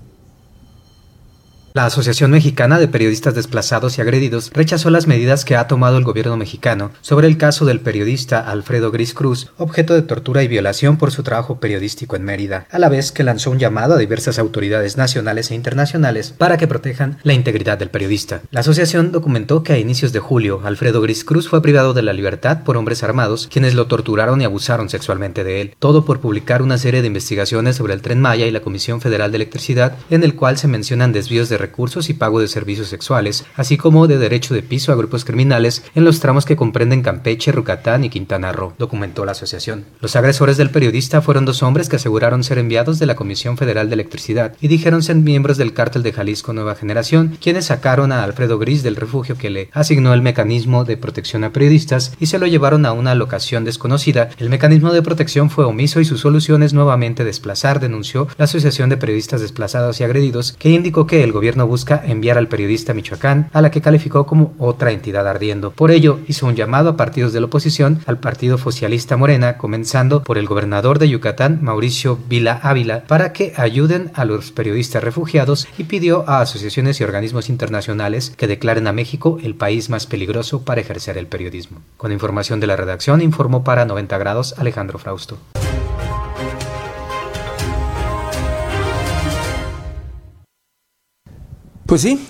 La Asociación Mexicana de Periodistas Desplazados y Agredidos rechazó las medidas que ha tomado el gobierno mexicano sobre el caso del periodista Alfredo Gris Cruz, objeto de tortura y violación por su trabajo periodístico en Mérida, a la vez que lanzó un llamado a diversas autoridades nacionales e internacionales para que protejan la integridad del periodista. La asociación documentó que a inicios de julio, Alfredo Gris Cruz fue privado de la libertad por hombres armados, quienes lo torturaron y abusaron sexualmente de él, todo por publicar una serie de investigaciones sobre el tren Maya y la Comisión Federal de Electricidad, en el cual se mencionan desvíos de recursos y pago de servicios sexuales, así como de derecho de piso a grupos criminales en los tramos que comprenden Campeche, Rucatán y Quintana Roo, documentó la asociación. Los agresores del periodista fueron dos hombres que aseguraron ser enviados de la Comisión Federal de Electricidad y dijeron ser miembros del cártel de Jalisco Nueva Generación, quienes sacaron a Alfredo Gris del refugio que le asignó el mecanismo de protección a periodistas y se lo llevaron a una locación desconocida. El mecanismo de protección fue omiso y su solución es nuevamente desplazar, denunció la Asociación de Periodistas Desplazados y Agredidos, que indicó que el gobierno busca enviar al periodista Michoacán, a la que calificó como otra entidad ardiendo. Por ello, hizo un llamado a partidos de la oposición, al Partido Socialista Morena, comenzando por el gobernador de Yucatán, Mauricio Vila Ávila, para que ayuden a los periodistas refugiados y pidió a asociaciones y organismos internacionales que declaren a México el país más peligroso para ejercer el periodismo. Con información de la redacción, informó para 90 grados Alejandro Frausto. Pues sí,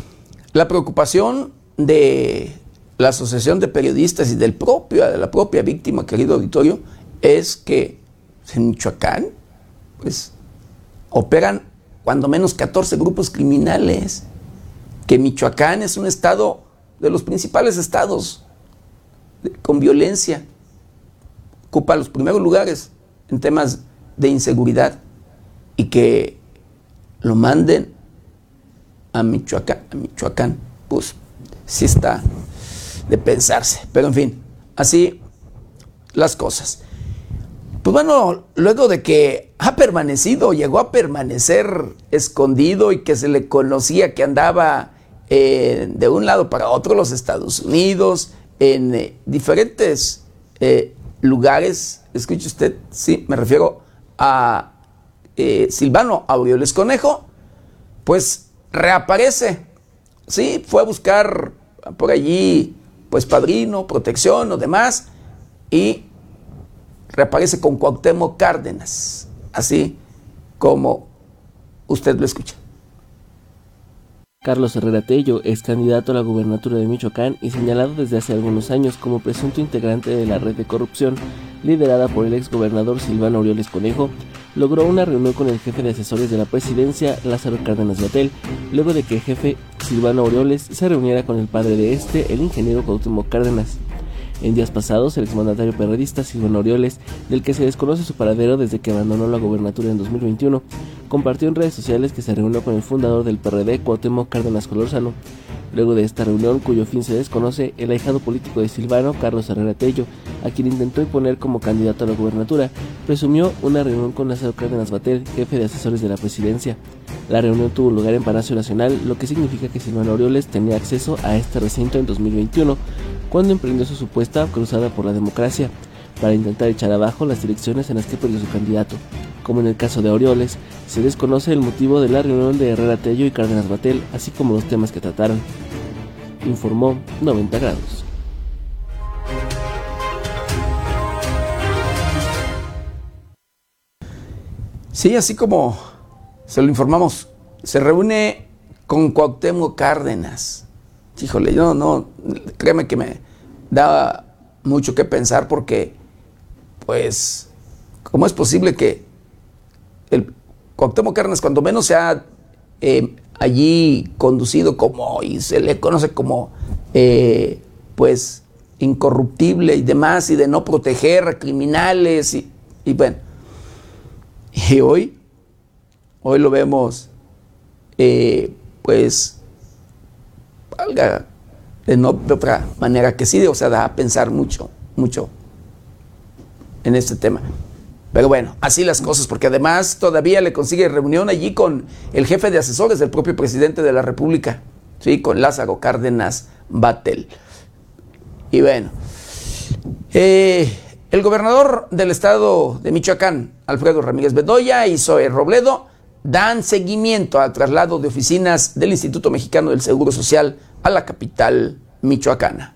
la preocupación de la Asociación de Periodistas y del de la propia víctima, querido auditorio, es que en Michoacán, pues, operan cuando menos 14 grupos criminales, que Michoacán es un estado de los principales estados con violencia, ocupa los primeros lugares en temas de inseguridad y que lo manden a Michoacán, a Michoacán, pues sí está de pensarse. Pero en fin, así las cosas. Pues bueno, luego de que ha permanecido, llegó a permanecer escondido y que se le conocía que andaba eh, de un lado para otro los Estados Unidos, en eh, diferentes eh, lugares, escuche usted, sí, me refiero a Silvano Aureoles Conejo, pues reaparece. Sí, fue a buscar por allí, pues padrino, protección o demás, y reaparece con Cuauhtémoc Cárdenas, así como usted lo escucha. Carlos Herrera Tello es candidato a la gubernatura de Michoacán y señalado desde hace algunos años como presunto integrante de la red de corrupción liderada por el exgobernador Silvano Aureoles Conejo, logró una reunión con el jefe de asesores de la presidencia, Lázaro Cárdenas Batel, luego de que el jefe Silvano Aureoles se reuniera con el padre de este, el ingeniero Cuauhtémoc Cárdenas. En días pasados, el exmandatario periodista Silvano Orioles, del que se desconoce su paradero desde que abandonó la gobernatura en 2021, compartió en redes sociales que se reunió con el fundador del PRD, Cuauhtémoc Cárdenas Colorzano. Luego de esta reunión, cuyo fin se desconoce, el ahijado político de Silvano, Carlos Herrera Tello, a quien intentó imponer como candidato a la gubernatura, presumió una reunión con Lázaro Cárdenas Batel, jefe de asesores de la presidencia. La reunión tuvo lugar en Palacio Nacional, lo que significa que Silvano Orioles tenía acceso a este recinto en 2021, cuando emprendió su supuesta cruzada por la democracia para intentar echar abajo las direcciones en las que perdió su candidato. Como en el caso de Orioles, se desconoce el motivo de la reunión de Herrera Tello y Cárdenas Batel, así como los temas que trataron. Informó 90 grados. Sí, así como se lo informamos, se reúne con Cuauhtémoc Cárdenas híjole, yo no, créeme que me da mucho que pensar porque, pues, ¿cómo es posible que el Cuauhtémoc Cárdenas, cuando menos se ha eh, allí conducido como, y se le conoce como, eh, pues, incorruptible y demás, y de no proteger a criminales, y, y bueno, y hoy, hoy lo vemos, eh, pues, valga de, no, de otra manera que sí, o sea, da a pensar mucho, mucho en este tema. Pero bueno, así las cosas, porque además todavía le consigue reunión allí con el jefe de asesores del propio presidente de la República, ¿sí? con Lázaro Cárdenas Batel. Y bueno, eh, el gobernador del estado de Michoacán, Alfredo Ramírez Bedoya y Zoe Robledo, dan seguimiento al traslado de oficinas del Instituto Mexicano del Seguro Social a la capital michoacana.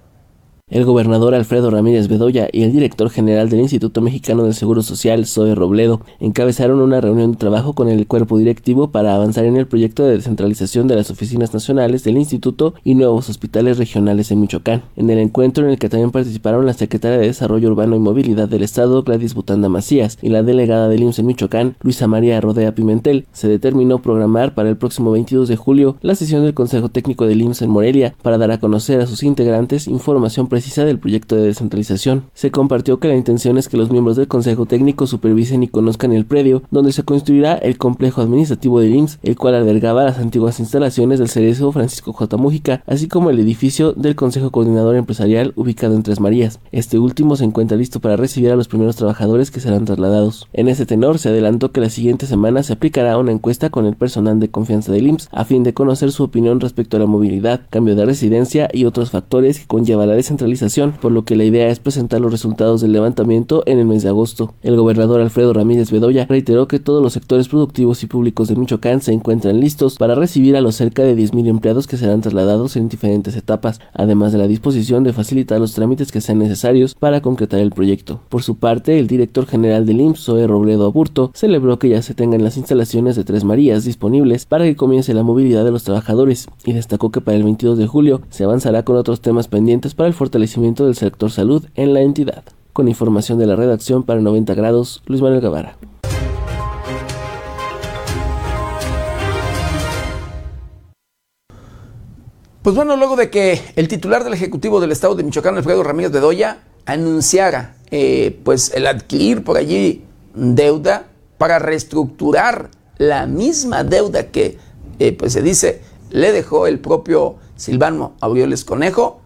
El gobernador Alfredo Ramírez Bedoya y el director general del Instituto Mexicano del Seguro Social, Zoe Robledo, encabezaron una reunión de trabajo con el cuerpo directivo para avanzar en el proyecto de descentralización de las oficinas nacionales del instituto y nuevos hospitales regionales en Michoacán. En el encuentro en el que también participaron la secretaria de Desarrollo Urbano y Movilidad del Estado, Gladys Butanda Macías, y la delegada del IMSS en Michoacán, Luisa María Rodea Pimentel, se determinó programar para el próximo 22 de julio la sesión del Consejo Técnico del IMSS en Morelia para dar a conocer a sus integrantes información precisa del proyecto de descentralización. Se compartió que la intención es que los miembros del Consejo Técnico supervisen y conozcan el predio donde se construirá el complejo administrativo del IMSS, el cual albergaba las antiguas instalaciones del cerezo Francisco J. Mújica, así como el edificio del Consejo Coordinador Empresarial ubicado en Tres Marías. Este último se encuentra listo para recibir a los primeros trabajadores que serán trasladados. En ese tenor se adelantó que la siguiente semana se aplicará una encuesta con el personal de confianza del IMSS a fin de conocer su opinión respecto a la movilidad, cambio de residencia y otros factores que conlleva la descentralización por lo que la idea es presentar los resultados del levantamiento en el mes de agosto. El gobernador Alfredo Ramírez Bedoya reiteró que todos los sectores productivos y públicos de Michoacán se encuentran listos para recibir a los cerca de 10.000 empleados que serán trasladados en diferentes etapas, además de la disposición de facilitar los trámites que sean necesarios para concretar el proyecto. Por su parte, el director general del IMSS, Zoe Robledo Aburto, celebró que ya se tengan las instalaciones de Tres Marías disponibles para que comience la movilidad de los trabajadores y destacó que para el 22 de julio se avanzará con otros temas pendientes para el fortalecimiento del sector salud en la entidad. Con información de la redacción para 90 grados, Luis Manuel Guevara. Pues bueno, luego de que el titular del Ejecutivo del Estado de Michoacán, Alfredo Ramírez Bedoya, anunciara eh, pues el adquirir por allí deuda para reestructurar la misma deuda que eh, pues se dice le dejó el propio Silvano Aureoles Conejo,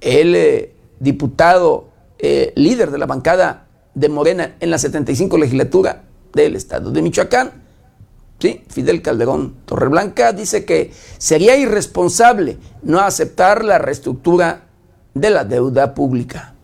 él eh, diputado eh, líder de la bancada de Morena en la 75 legislatura del estado de Michoacán, ¿sí? Fidel Calderón Torreblanca, dice que sería irresponsable no aceptar la reestructura de la deuda pública.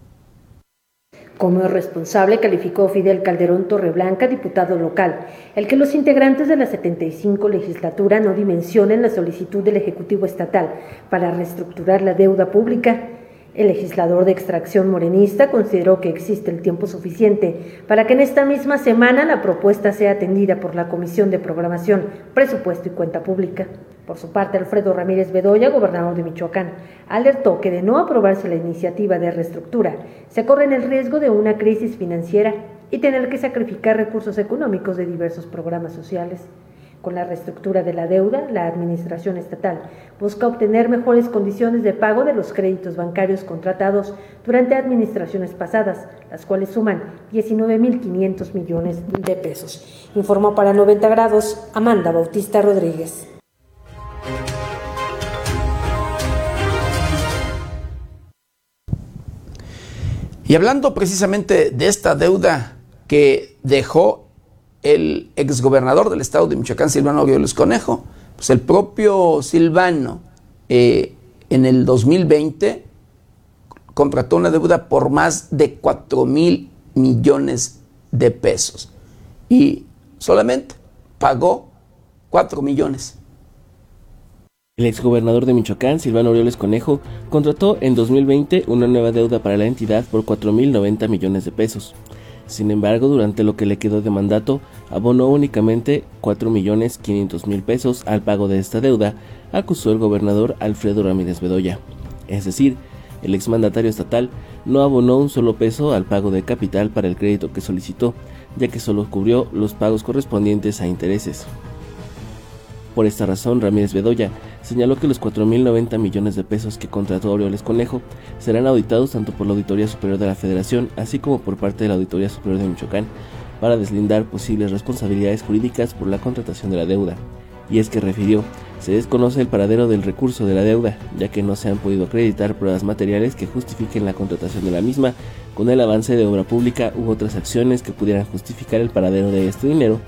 Como irresponsable calificó Fidel Calderón Torreblanca, diputado local, el que los integrantes de la 75 legislatura no dimensionen la solicitud del Ejecutivo Estatal para reestructurar la deuda pública el legislador de extracción morenista consideró que existe el tiempo suficiente para que en esta misma semana la propuesta sea atendida por la Comisión de Programación, Presupuesto y Cuenta Pública. Por su parte, Alfredo Ramírez Bedoya, gobernador de Michoacán, alertó que de no aprobarse la iniciativa de reestructura, se corre el riesgo de una crisis financiera y tener que sacrificar recursos económicos de diversos programas sociales. Con la reestructura de la deuda, la Administración Estatal busca obtener mejores condiciones de pago de los créditos bancarios contratados durante administraciones pasadas, las cuales suman 19.500 millones de pesos. Informó para 90 grados Amanda Bautista Rodríguez. Y hablando precisamente de esta deuda que dejó el exgobernador del estado de Michoacán, Silvano Aureoles Conejo, pues el propio Silvano eh, en el 2020 contrató una deuda por más de 4 mil millones de pesos y solamente pagó 4 millones. El exgobernador de Michoacán, Silvano Aureoles Conejo, contrató en 2020 una nueva deuda para la entidad por 4.090 millones de pesos. Sin embargo, durante lo que le quedó de mandato, abonó únicamente 4.500.000 pesos al pago de esta deuda, acusó el gobernador Alfredo Ramírez Bedoya. Es decir, el exmandatario estatal no abonó un solo peso al pago de capital para el crédito que solicitó, ya que solo cubrió los pagos correspondientes a intereses. Por esta razón, Ramírez Bedoya señaló que los 4.090 millones de pesos que contrató Aureoles Conejo serán auditados tanto por la Auditoría Superior de la Federación, así como por parte de la Auditoría Superior de Michoacán, para deslindar posibles responsabilidades jurídicas por la contratación de la deuda. Y es que refirió, se desconoce el paradero del recurso de la deuda, ya que no se han podido acreditar pruebas materiales que justifiquen la contratación de la misma, con el avance de obra pública u otras acciones que pudieran justificar el paradero de este dinero,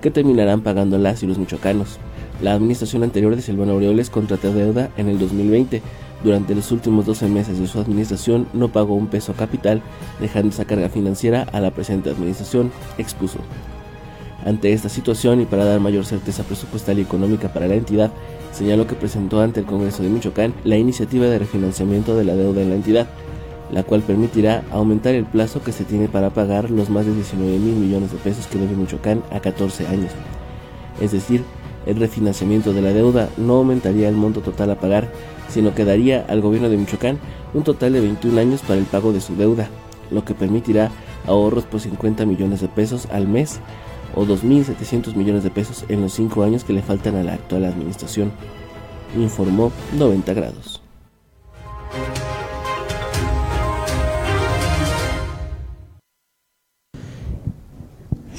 que terminarán pagando las y los michoacanos. La administración anterior de Silvano Aureoles contrató deuda en el 2020. Durante los últimos 12 meses de su administración no pagó un peso capital, dejando esa carga financiera a la presente administración, expuso. Ante esta situación y para dar mayor certeza presupuestal y económica para la entidad, señaló que presentó ante el Congreso de Michoacán la iniciativa de refinanciamiento de la deuda en la entidad, la cual permitirá aumentar el plazo que se tiene para pagar los más de 19 mil millones de pesos que debe Michoacán a 14 años. Es decir, el refinanciamiento de la deuda no aumentaría el monto total a pagar, sino que daría al gobierno de Michoacán un total de 21 años para el pago de su deuda, lo que permitirá ahorros por 50 millones de pesos al mes o 2.700 millones de pesos en los cinco años que le faltan a la actual administración, informó 90 grados.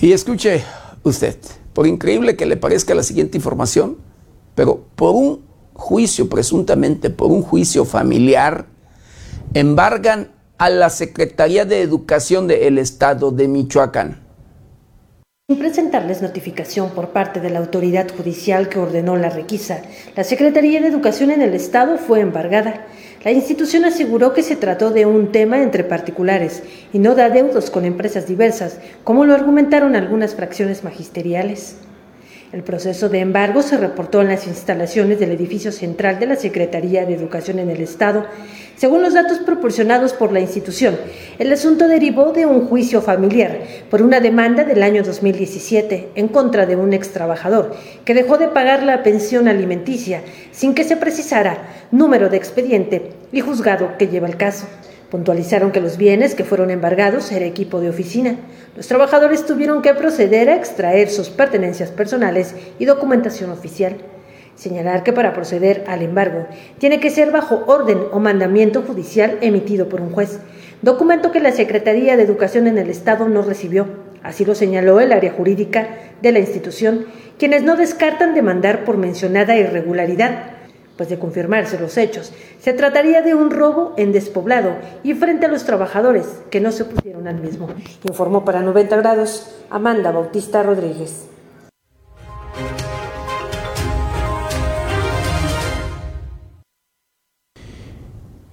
Y escuche usted, por increíble que le parezca la siguiente información, pero por un juicio, presuntamente por un juicio familiar, embargan a la Secretaría de Educación del Estado de Michoacán. Sin presentarles notificación por parte de la autoridad judicial que ordenó la requisa, la Secretaría de Educación en el Estado fue embargada. La institución aseguró que se trató de un tema entre particulares y no de adeudos con empresas diversas, como lo argumentaron algunas fracciones magisteriales. El proceso de embargo se reportó en las instalaciones del edificio central de la Secretaría de Educación en el Estado. Según los datos proporcionados por la institución, el asunto derivó de un juicio familiar por una demanda del año 2017 en contra de un ex trabajador que dejó de pagar la pensión alimenticia sin que se precisara número de expediente y juzgado que lleva el caso. Puntualizaron que los bienes que fueron embargados era equipo de oficina. Los trabajadores tuvieron que proceder a extraer sus pertenencias personales y documentación oficial. Señalar que para proceder al embargo tiene que ser bajo orden o mandamiento judicial emitido por un juez, documento que la Secretaría de Educación en el Estado no recibió. Así lo señaló el área jurídica de la institución, quienes no descartan demandar por mencionada irregularidad pues de confirmarse los hechos, se trataría de un robo en despoblado y frente a los trabajadores que no se pusieron al mismo, informó para 90 grados Amanda Bautista Rodríguez.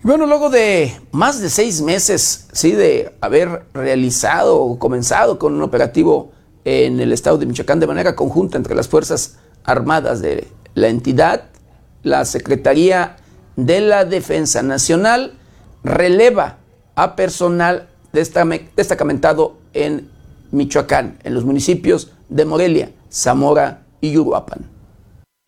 Bueno, luego de más de seis meses, sí, de haber realizado o comenzado con un operativo en el estado de Michoacán de manera conjunta entre las Fuerzas Armadas de la entidad, la Secretaría de la Defensa Nacional releva a personal destacamentado en Michoacán, en los municipios de Morelia, Zamora y Uruapan.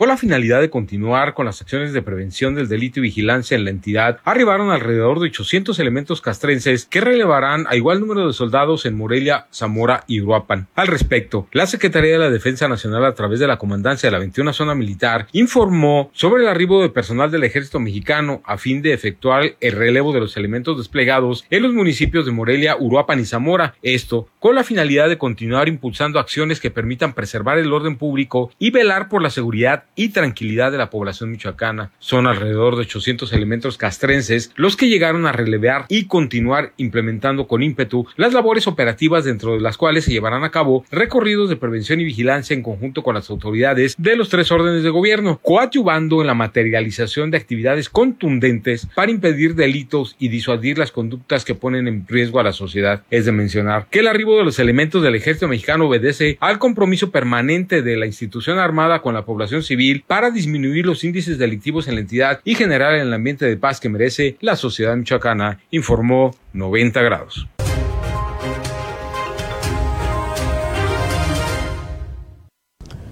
Con la finalidad de continuar con las acciones de prevención del delito y vigilancia en la entidad, arribaron alrededor de 800 elementos castrenses que relevarán a igual número de soldados en Morelia, Zamora y Uruapan. Al respecto, la Secretaría de la Defensa Nacional a través de la Comandancia de la 21 Zona Militar informó sobre el arribo de personal del Ejército Mexicano a fin de efectuar el relevo de los elementos desplegados en los municipios de Morelia, Uruapan y Zamora. Esto con la finalidad de continuar impulsando acciones que permitan preservar el orden público y velar por la seguridad y tranquilidad de la población michoacana. Son alrededor de 800 elementos castrenses los que llegaron a relevar y continuar implementando con ímpetu las labores operativas dentro de las cuales se llevarán a cabo recorridos de prevención y vigilancia en conjunto con las autoridades de los tres órdenes de gobierno, coadyuvando en la materialización de actividades contundentes para impedir delitos y disuadir las conductas que ponen en riesgo a la sociedad. Es de mencionar que el arribo de los elementos del ejército mexicano obedece al compromiso permanente de la institución armada con la población civil para disminuir los índices delictivos en la entidad y generar el ambiente de paz que merece la sociedad michoacana, informó 90 grados.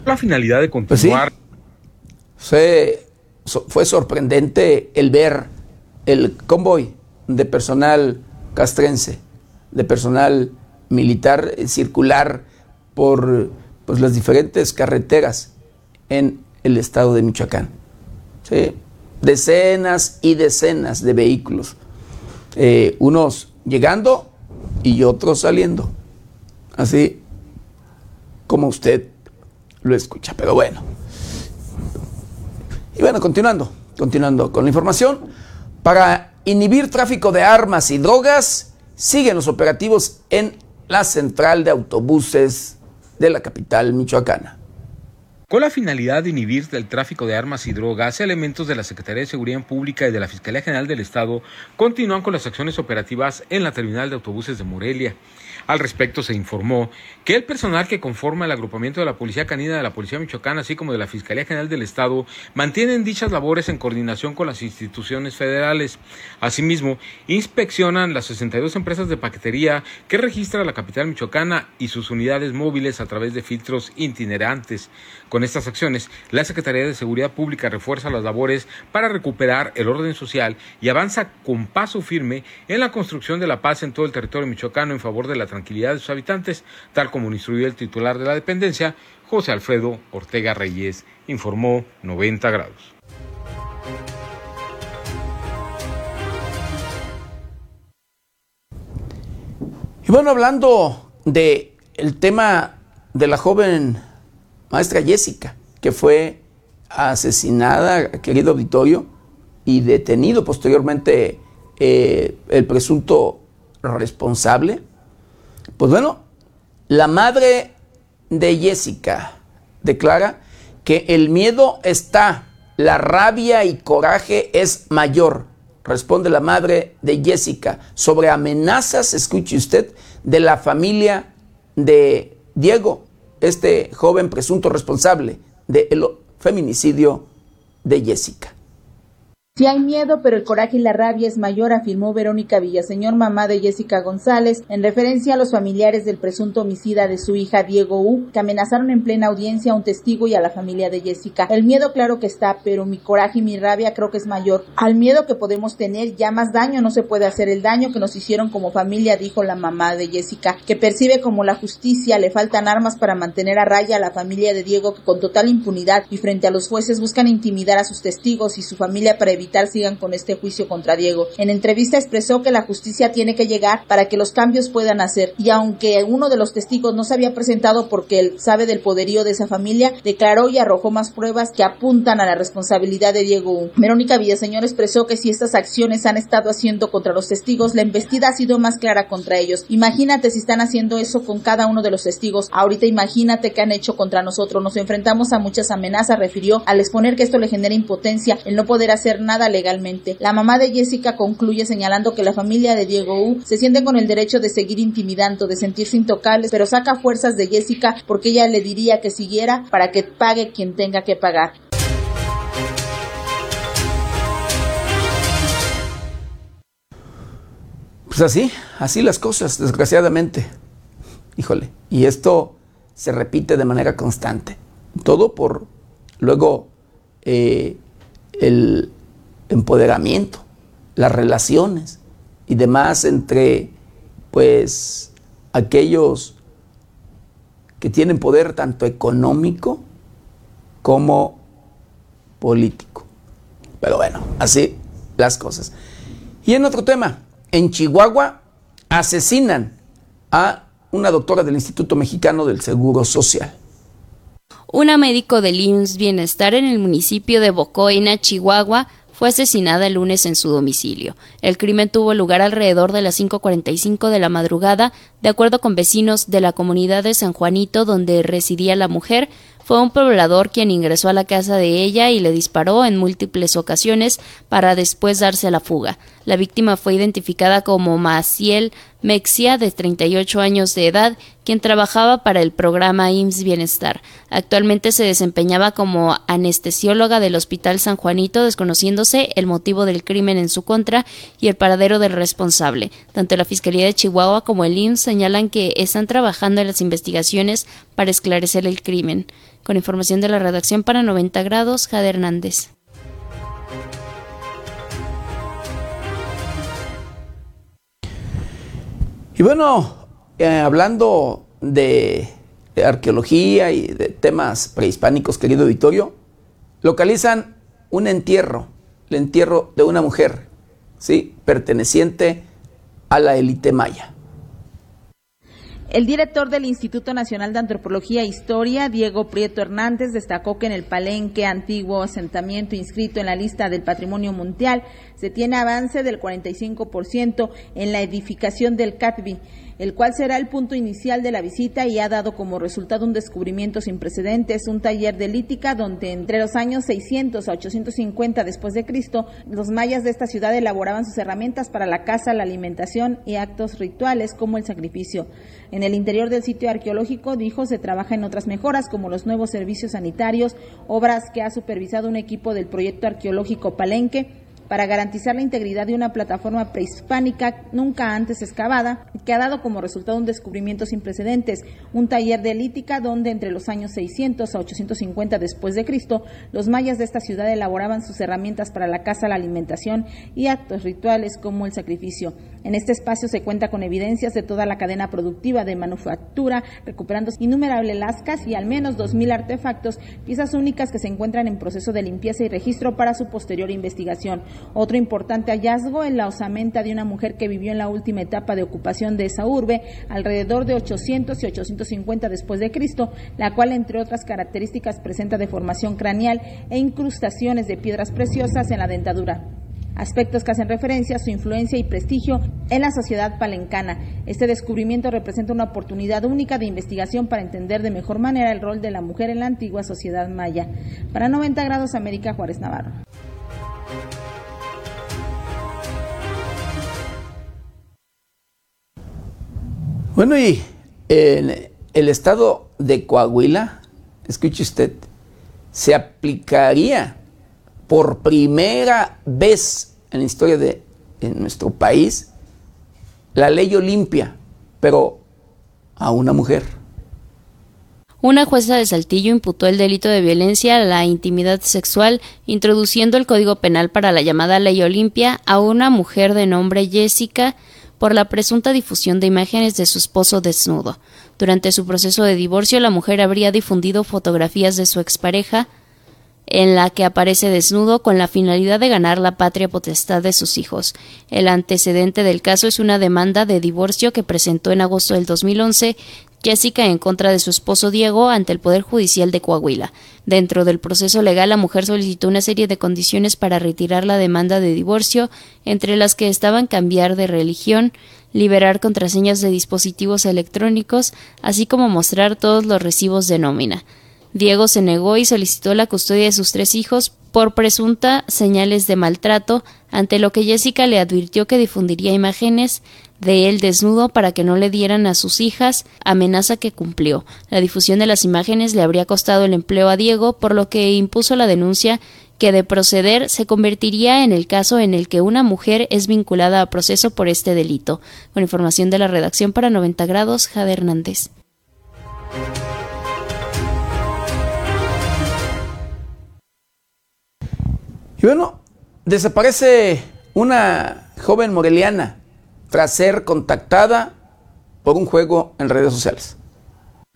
La finalidad de pues continuar. fue sorprendente el ver el convoy de personal castrense, de personal militar circular por pues, las diferentes carreteras en el estado de Michoacán. Decenas y decenas de vehículos, eh, unos llegando y otros saliendo, así como usted lo escucha, pero bueno. Y bueno, continuando, continuando con la información, para inhibir tráfico de armas y drogas, siguen los operativos en la central de autobuses de la capital michoacana. Con la finalidad de inhibir el tráfico de armas y drogas, elementos de la Secretaría de Seguridad Pública y de la Fiscalía General del Estado continúan con las acciones operativas en la terminal de autobuses de Morelia. Al respecto se informó que el personal que conforma el agrupamiento de la Policía Canina de la Policía Michoacana, así como de la Fiscalía General del Estado, mantienen dichas labores en coordinación con las instituciones federales. Asimismo, inspeccionan las 62 empresas de paquetería que registra la capital michoacana y sus unidades móviles a través de filtros itinerantes. Con estas acciones, la Secretaría de Seguridad Pública refuerza las labores para recuperar el orden social y avanza con paso firme en la construcción de la paz en todo el territorio michoacano en favor de la tranquilidad de sus habitantes, tal como instruyó el titular de la dependencia, José Alfredo Ortega Reyes, informó 90 grados. Y bueno, hablando de el tema de la joven maestra Jessica, que fue asesinada, querido auditorio, y detenido posteriormente eh, el presunto responsable. Pues bueno, la madre de Jessica declara que el miedo está, la rabia y coraje es mayor, responde la madre de Jessica, sobre amenazas, escuche usted, de la familia de Diego, este joven presunto responsable del feminicidio de Jessica. Si hay miedo, pero el coraje y la rabia es mayor, afirmó Verónica Villaseñor, mamá de Jessica González, en referencia a los familiares del presunto homicida de su hija Diego U, que amenazaron en plena audiencia a un testigo y a la familia de Jessica. El miedo claro que está, pero mi coraje y mi rabia creo que es mayor. Al miedo que podemos tener, ya más daño no se puede hacer. El daño que nos hicieron como familia, dijo la mamá de Jessica, que percibe como la justicia le faltan armas para mantener a raya a la familia de Diego, que con total impunidad y frente a los jueces buscan intimidar a sus testigos y su familia para evitar sigan con este juicio contra Diego. En entrevista expresó que la justicia tiene que llegar para que los cambios puedan hacer y aunque uno de los testigos no se había presentado porque él sabe del poderío de esa familia, declaró y arrojó más pruebas que apuntan a la responsabilidad de Diego. Verónica Villaseñor expresó que si estas acciones han estado haciendo contra los testigos, la embestida ha sido más clara contra ellos. Imagínate si están haciendo eso con cada uno de los testigos. Ahorita imagínate que han hecho contra nosotros. Nos enfrentamos a muchas amenazas, refirió, al exponer que esto le genera impotencia, el no poder hacer nada legalmente. La mamá de Jessica concluye señalando que la familia de Diego U se siente con el derecho de seguir intimidando, de sentirse intocables, pero saca fuerzas de Jessica porque ella le diría que siguiera para que pague quien tenga que pagar. Pues así, así las cosas, desgraciadamente. Híjole, y esto se repite de manera constante. Todo por luego eh, el, empoderamiento, las relaciones y demás entre pues aquellos que tienen poder tanto económico como político. Pero bueno, así las cosas. Y en otro tema, en Chihuahua asesinan a una doctora del Instituto Mexicano del Seguro Social. Una médico del IMSS Bienestar en el municipio de Bocoina, Chihuahua, fue asesinada el lunes en su domicilio. El crimen tuvo lugar alrededor de las 5.45 de la madrugada, de acuerdo con vecinos de la comunidad de San Juanito donde residía la mujer, fue un poblador quien ingresó a la casa de ella y le disparó en múltiples ocasiones para después darse a la fuga. La víctima fue identificada como Maciel Mexia, de 38 años de edad, quien trabajaba para el programa IMSS Bienestar. Actualmente se desempeñaba como anestesióloga del Hospital San Juanito, desconociéndose el motivo del crimen en su contra y el paradero del responsable. Tanto la Fiscalía de Chihuahua como el IMSS señalan que están trabajando en las investigaciones para esclarecer el crimen. Con información de la redacción para 90 grados, Jade Hernández. Y bueno, eh, hablando de, arqueología y de temas prehispánicos, querido Vittorio, localizan un entierro, el entierro de una mujer, ¿sí? perteneciente a la élite maya. El director del Instituto Nacional de Antropología e Historia, Diego Prieto Hernández, destacó que en el Palenque, antiguo asentamiento inscrito en la lista del Patrimonio Mundial, se tiene avance del 45% en la edificación del CATBI el cual será el punto inicial de la visita y ha dado como resultado un descubrimiento sin precedentes, un taller de lítica donde entre los años 600 a 850 después de Cristo, los mayas de esta ciudad elaboraban sus herramientas para la caza, la alimentación y actos rituales como el sacrificio. En el interior del sitio arqueológico, dijo, se trabaja en otras mejoras como los nuevos servicios sanitarios, obras que ha supervisado un equipo del proyecto arqueológico Palenque, para garantizar la integridad de una plataforma prehispánica nunca antes excavada, que ha dado como resultado un descubrimiento sin precedentes, un taller de lítica donde entre los años 600 a 850 después de Cristo, los mayas de esta ciudad elaboraban sus herramientas para la caza, la alimentación y actos rituales como el sacrificio. En este espacio se cuenta con evidencias de toda la cadena productiva de manufactura, recuperando innumerables lascas y al menos 2.000 artefactos, piezas únicas que se encuentran en proceso de limpieza y registro para su posterior investigación. Otro importante hallazgo es la osamenta de una mujer que vivió en la última etapa de ocupación de esa urbe, alrededor de 800 y 850 después de Cristo, la cual entre otras características presenta deformación craneal e incrustaciones de piedras preciosas en la dentadura aspectos que hacen referencia a su influencia y prestigio en la sociedad palencana. Este descubrimiento representa una oportunidad única de investigación para entender de mejor manera el rol de la mujer en la antigua sociedad maya. Para 90 grados América Juárez Navarro. Bueno, y en el estado de Coahuila, escuche usted, se aplicaría por primera vez en la historia de nuestro país la ley Olimpia, pero a una mujer. Una jueza de Saltillo imputó el delito de violencia a la intimidad sexual, introduciendo el Código Penal para la llamada Ley Olimpia a una mujer de nombre Jessica, por la presunta difusión de imágenes de su esposo desnudo. Durante su proceso de divorcio, la mujer habría difundido fotografías de su expareja en la que aparece desnudo con la finalidad de ganar la patria potestad de sus hijos. El antecedente del caso es una demanda de divorcio que presentó en agosto del 2011 Jessica en contra de su esposo Diego ante el Poder Judicial de Coahuila. Dentro del proceso legal, la mujer solicitó una serie de condiciones para retirar la demanda de divorcio, entre las que estaban cambiar de religión, liberar contraseñas de dispositivos electrónicos, así como mostrar todos los recibos de nómina. Diego se negó y solicitó la custodia de sus tres hijos por presunta señales de maltrato, ante lo que Jessica le advirtió que difundiría imágenes de él desnudo para que no le dieran a sus hijas, amenaza que cumplió. La difusión de las imágenes le habría costado el empleo a Diego, por lo que impuso la denuncia que de proceder se convertiría en el caso en el que una mujer es vinculada a proceso por este delito. Con información de la redacción para 90 grados, Jade Hernández. Y bueno, desaparece una joven moreliana tras ser contactada por un juego en redes sociales.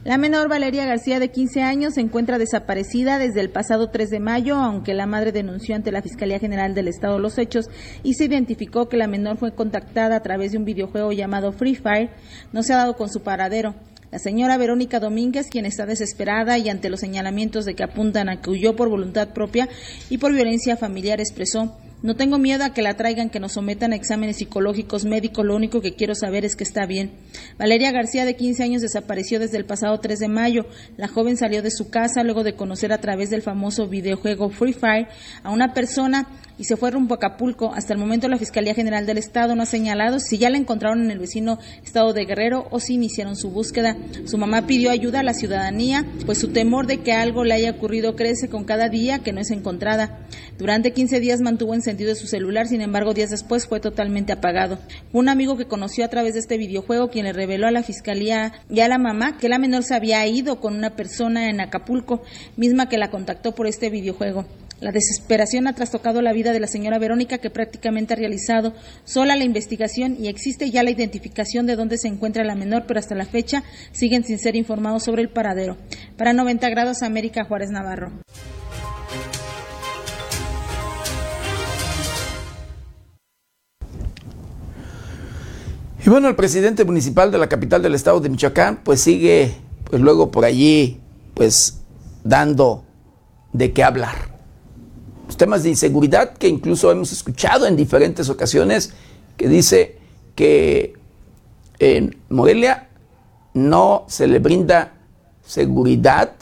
La menor Valeria García, de 15 años, se encuentra desaparecida desde el pasado 3 de mayo, aunque la madre denunció ante la Fiscalía General del Estado los hechos y se identificó que la menor fue contactada a través de un videojuego llamado Free Fire. No se ha dado con su paradero. La señora Verónica Domínguez, quien está desesperada y ante los señalamientos de que apuntan a que huyó por voluntad propia y por violencia familiar, expresó no tengo miedo a que la traigan, que nos sometan a exámenes psicológicos, médicos, lo único que quiero saber es que está bien. Valeria García, de 15 años, desapareció desde el pasado 3 de mayo. La joven salió de su casa luego de conocer a través del famoso videojuego Free Fire a una persona y se fue rumbo a Acapulco. Hasta el momento la Fiscalía General del Estado no ha señalado si ya la encontraron en el vecino estado de Guerrero o si iniciaron su búsqueda. Su mamá pidió ayuda a la ciudadanía, pues su temor de que algo le haya ocurrido crece con cada día que no es encontrada. Durante 15 días mantuvo en sentido de su celular, sin embargo, días después fue totalmente apagado. Un amigo que conoció a través de este videojuego, quien le reveló a la fiscalía y a la mamá que la menor se había ido con una persona en Acapulco, misma que la contactó por este videojuego. La desesperación ha trastocado la vida de la señora Verónica, que prácticamente ha realizado sola la investigación y existe ya la identificación de dónde se encuentra la menor, pero hasta la fecha siguen sin ser informados sobre el paradero. Para 90 grados, América Juárez Navarro. Y bueno, el presidente municipal de la capital del estado de Michoacán, pues sigue, pues luego por allí, pues dando de qué hablar. Los temas de inseguridad que incluso hemos escuchado en diferentes ocasiones, que dice que en Morelia no se le brinda seguridad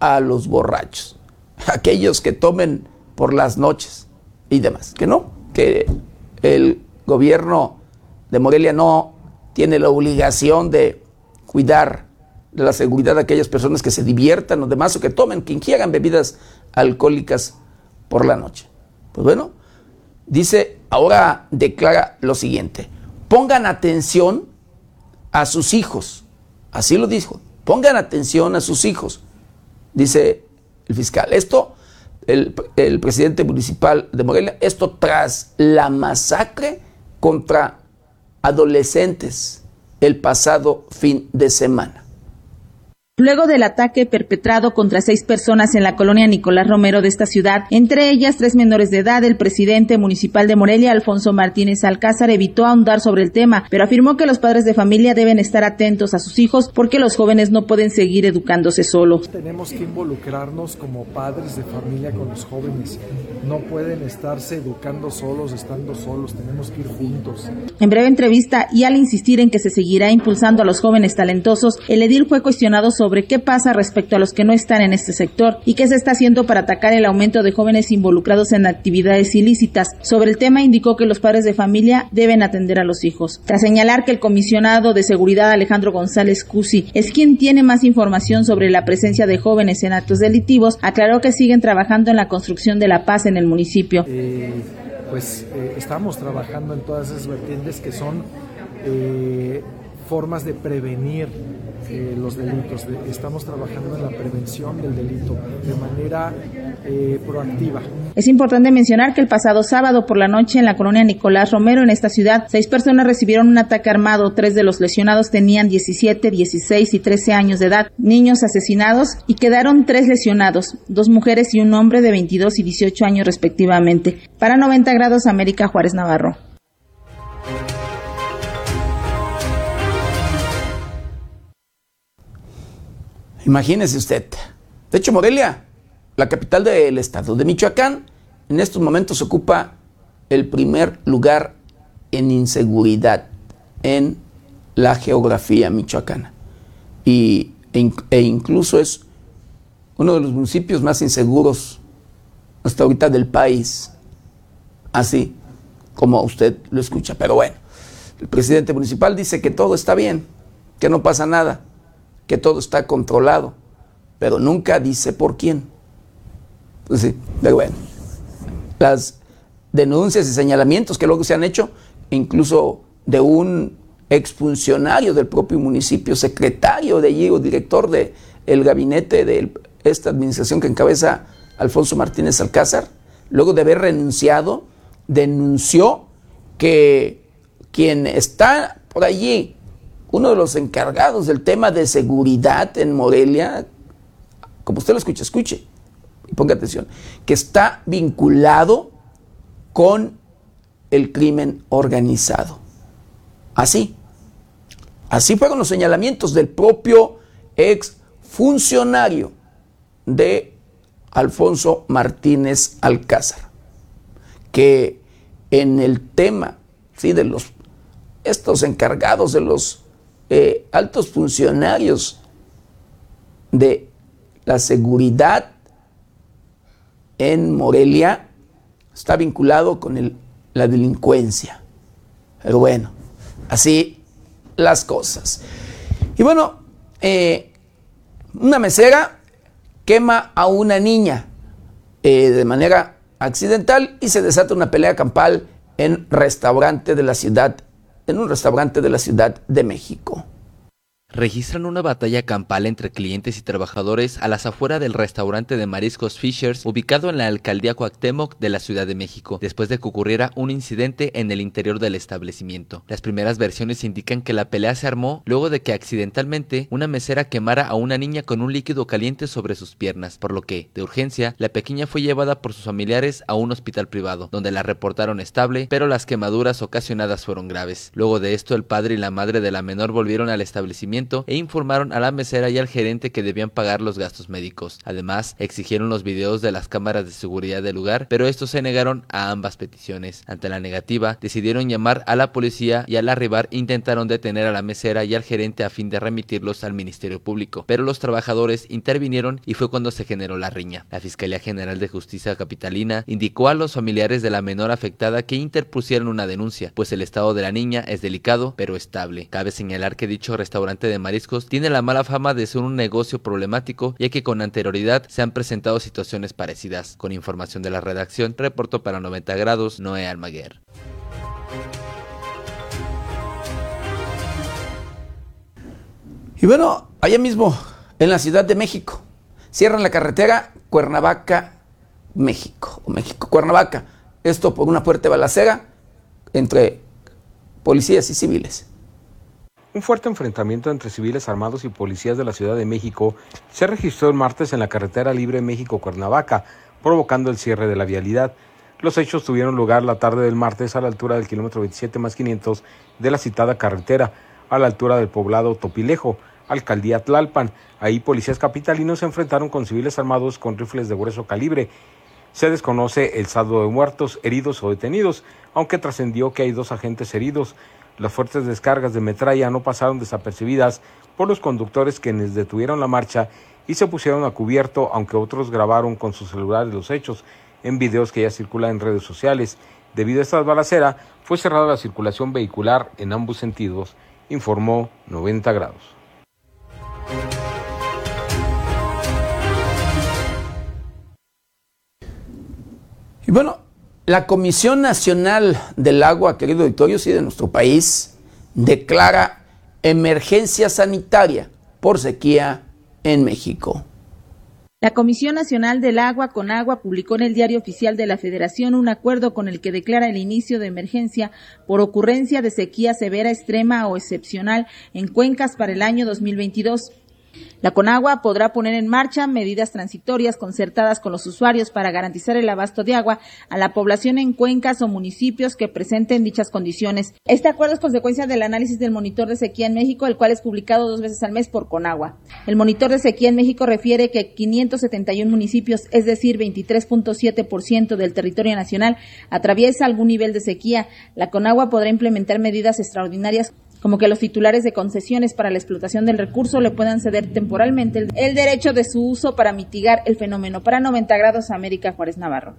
a los borrachos, aquellos que tomen por las noches y demás, que no, que el gobierno de Morelia no tiene la obligación de cuidar de la seguridad de aquellas personas que se diviertan o demás, o que tomen, que ingieran bebidas alcohólicas por la noche. Pues bueno, dice, ahora declara lo siguiente, pongan atención a sus hijos, así lo dijo, pongan atención a sus hijos, dice el fiscal. Esto, el, el presidente municipal de Morelia, esto tras la masacre contra adolescentes el pasado fin de semana. Luego del ataque perpetrado contra seis personas en la colonia Nicolás Romero de esta ciudad, entre ellas tres menores de edad, el presidente municipal de Morelia, Alfonso Martínez Alcázar, evitó ahondar sobre el tema, pero afirmó que los padres de familia deben estar atentos a sus hijos porque los jóvenes no pueden seguir educándose solos. Tenemos que involucrarnos como padres de familia con los jóvenes. No pueden estarse educando solos, estando solos, tenemos que ir juntos. En breve entrevista y al insistir en que se seguirá impulsando a los jóvenes talentosos, el edil fue cuestionado sobre sobre qué pasa respecto a los que no están en este sector y qué se está haciendo para atacar el aumento de jóvenes involucrados en actividades ilícitas. Sobre el tema indicó que los padres de familia deben atender a los hijos. Tras señalar que el comisionado de seguridad Alejandro González Cusi es quien tiene más información sobre la presencia de jóvenes en actos delictivos, aclaró que siguen trabajando en la construcción de la paz en el municipio. Eh, pues eh, estamos trabajando en todas esas vertientes que son eh, formas de prevenir eh, los delitos. estamos trabajando en la prevención del delito de manera eh, proactiva. Es importante mencionar que el pasado sábado por la noche en la colonia Nicolás Romero en esta ciudad, seis personas recibieron un ataque armado. Tres de los lesionados tenían 17, 16 y 13 años de edad, niños asesinados y quedaron tres lesionados, dos mujeres y un hombre de 22 y 18 años respectivamente. Para 90 grados América Juárez Navarro. Imagínese usted. De hecho, Morelia, la capital del estado de Michoacán, en estos momentos ocupa el primer lugar en inseguridad en la geografía michoacana. Y, e, e incluso es uno de los municipios más inseguros hasta ahorita del país. Así como usted lo escucha. Pero bueno, el presidente municipal dice que todo está bien, que no pasa nada que todo está controlado, pero nunca dice por quién. Pues sí, pero bueno. Las denuncias y señalamientos que luego se han hecho, incluso de un exfuncionario del propio municipio, secretario de allí o director del el gabinete de esta administración que encabeza Alfonso Martínez Alcázar, luego de haber renunciado, denunció que quien está por allí uno de los encargados del tema de seguridad en Morelia, como usted lo escucha, escuche y ponga atención, que está vinculado con el crimen organizado. Así. Así fueron los señalamientos del propio ex funcionario de Alfonso Martínez Alcázar, que en el tema ¿sí? de los estos encargados de los eh, altos funcionarios de la seguridad en Morelia está vinculado con la delincuencia. Pero bueno, así las cosas. Y bueno, eh, una mesera quema a una niña eh, de manera accidental y se desata una pelea campal en restaurante de la ciudad en un restaurante de la Ciudad de México registran una batalla campal entre clientes y trabajadores a las afueras del restaurante de mariscos Fishers ubicado en la alcaldía Cuauhtémoc de la Ciudad de México, después de que ocurriera un incidente en el interior del establecimiento. Las primeras versiones indican que la pelea se armó luego de que accidentalmente una mesera quemara a una niña con un líquido caliente sobre sus piernas, por lo que, de urgencia, la pequeña fue llevada por sus familiares a un hospital privado, donde la reportaron estable, pero las quemaduras ocasionadas fueron graves. Luego de esto, el padre y la madre de la menor volvieron al establecimiento e informaron a la mesera y al gerente que debían pagar los gastos médicos. Además, exigieron los videos de las cámaras de seguridad del lugar, pero estos se negaron a ambas peticiones. Ante la negativa, decidieron llamar a la policía y al arribar intentaron detener a la mesera y al gerente a fin de remitirlos al Ministerio Público, pero los trabajadores intervinieron y fue cuando se generó la riña. La Fiscalía General de Justicia Capitalina indicó a los familiares de la menor afectada que interpusieron una denuncia, pues el estado de la niña es delicado pero estable. Cabe señalar que dicho restaurante de mariscos tiene la mala fama de ser un negocio problemático, ya que con anterioridad se han presentado situaciones parecidas. Con información de la redacción, reportó para 90 grados Noé Almaguer. Y bueno, allá mismo, en la Ciudad de México, cierran la carretera Cuernavaca-México, o México-Cuernavaca. Esto por una fuerte balacera entre policías y civiles. Un fuerte enfrentamiento entre civiles armados y policías de la Ciudad de México se registró el martes en la carretera libre México-Cuernavaca, provocando el cierre de la vialidad. Los hechos tuvieron lugar la tarde del martes a la altura del kilómetro 27 más 500 de la citada carretera, a la altura del poblado Topilejo, alcaldía Tlalpan. Ahí policías capitalinos se enfrentaron con civiles armados con rifles de grueso calibre. Se desconoce el saldo de muertos, heridos o detenidos, aunque trascendió que hay dos agentes heridos. Las fuertes descargas de metralla no pasaron desapercibidas por los conductores quienes detuvieron la marcha y se pusieron a cubierto, aunque otros grabaron con sus celulares los hechos en videos que ya circulan en redes sociales. Debido a esta balacera, fue cerrada la circulación vehicular en ambos sentidos, informó 90 grados. Y bueno, la Comisión Nacional del Agua, querido auditorio, sí, de nuestro país, declara emergencia sanitaria por sequía en México. La Comisión Nacional del Agua con Agua publicó en el Diario Oficial de la Federación un acuerdo con el que declara el inicio de emergencia por ocurrencia de sequía severa, extrema o excepcional en cuencas para el año 2022. La Conagua podrá poner en marcha medidas transitorias concertadas con los usuarios para garantizar el abasto de agua a la población en cuencas o municipios que presenten dichas condiciones. Este acuerdo es consecuencia del análisis del monitor de sequía en México, el cual es publicado dos veces al mes por Conagua. El monitor de sequía en México refiere que 571 municipios, es decir, 23.7% del territorio nacional, atraviesa algún nivel de sequía. La Conagua podrá implementar medidas extraordinarias como que los titulares de concesiones para la explotación del recurso le puedan ceder temporalmente el, derecho de su uso para mitigar el fenómeno. Para 90 grados, América Juárez Navarro.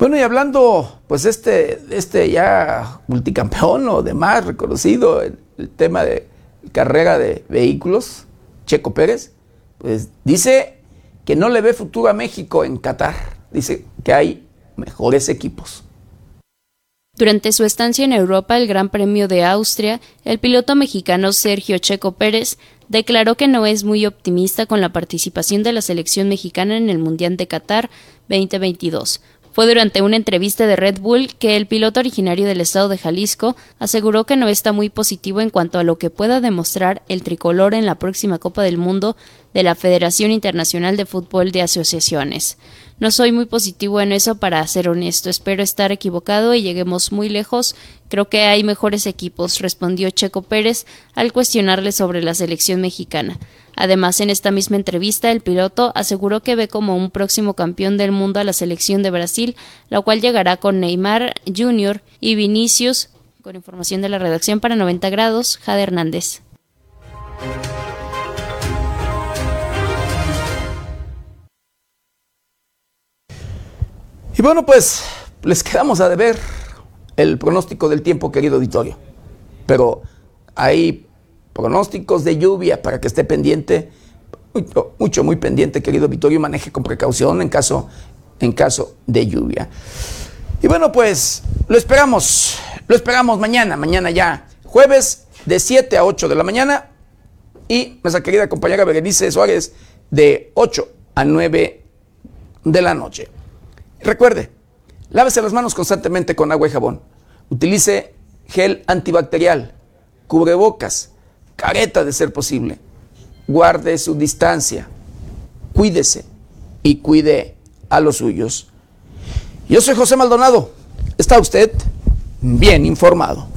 Bueno, y hablando, pues este, este ya multicampeón o demás reconocido en el tema de carrera de vehículos, Checo Pérez, pues dice que no le ve futuro a México en Qatar. Dice que hay mejores equipos. Durante su estancia en Europa, el Gran Premio de Austria, el piloto mexicano Sergio Checo Pérez declaró que no es muy optimista con la participación de la selección mexicana en el Mundial de Qatar 2022, fue durante una entrevista de Red Bull que el piloto originario del estado de Jalisco aseguró que no está muy positivo en cuanto a lo que pueda demostrar el tricolor en la próxima Copa del Mundo de la Federación Internacional de Fútbol de Asociaciones. No soy muy positivo en eso para ser honesto, espero estar equivocado y lleguemos muy lejos. Creo que hay mejores equipos, respondió Checo Pérez al cuestionarle sobre la selección mexicana. Además, en esta misma entrevista, el piloto aseguró que ve como un próximo campeón del mundo a la selección de Brasil, la cual llegará con Neymar Jr. y Vinicius. Con información de la redacción para 90 grados, Jade Hernández. Y bueno, pues les quedamos a deber el pronóstico del tiempo, querido auditorio. Pero hay pronósticos de lluvia para que esté pendiente, mucho, muy pendiente, querido Vittorio, maneje con precaución en caso, en caso de lluvia. Y bueno, pues lo esperamos, lo esperamos mañana, mañana ya, jueves de 7 a 8 de la mañana y nuestra querida compañera Berenice Suárez de 8 a 9 de la noche. Recuerde, lávese las manos constantemente con agua y jabón. Utilice gel antibacterial, cubrebocas, careta de ser posible. Guarde su distancia, cuídese y cuide a los suyos. Yo soy José Maldonado. ¿Está usted bien informado?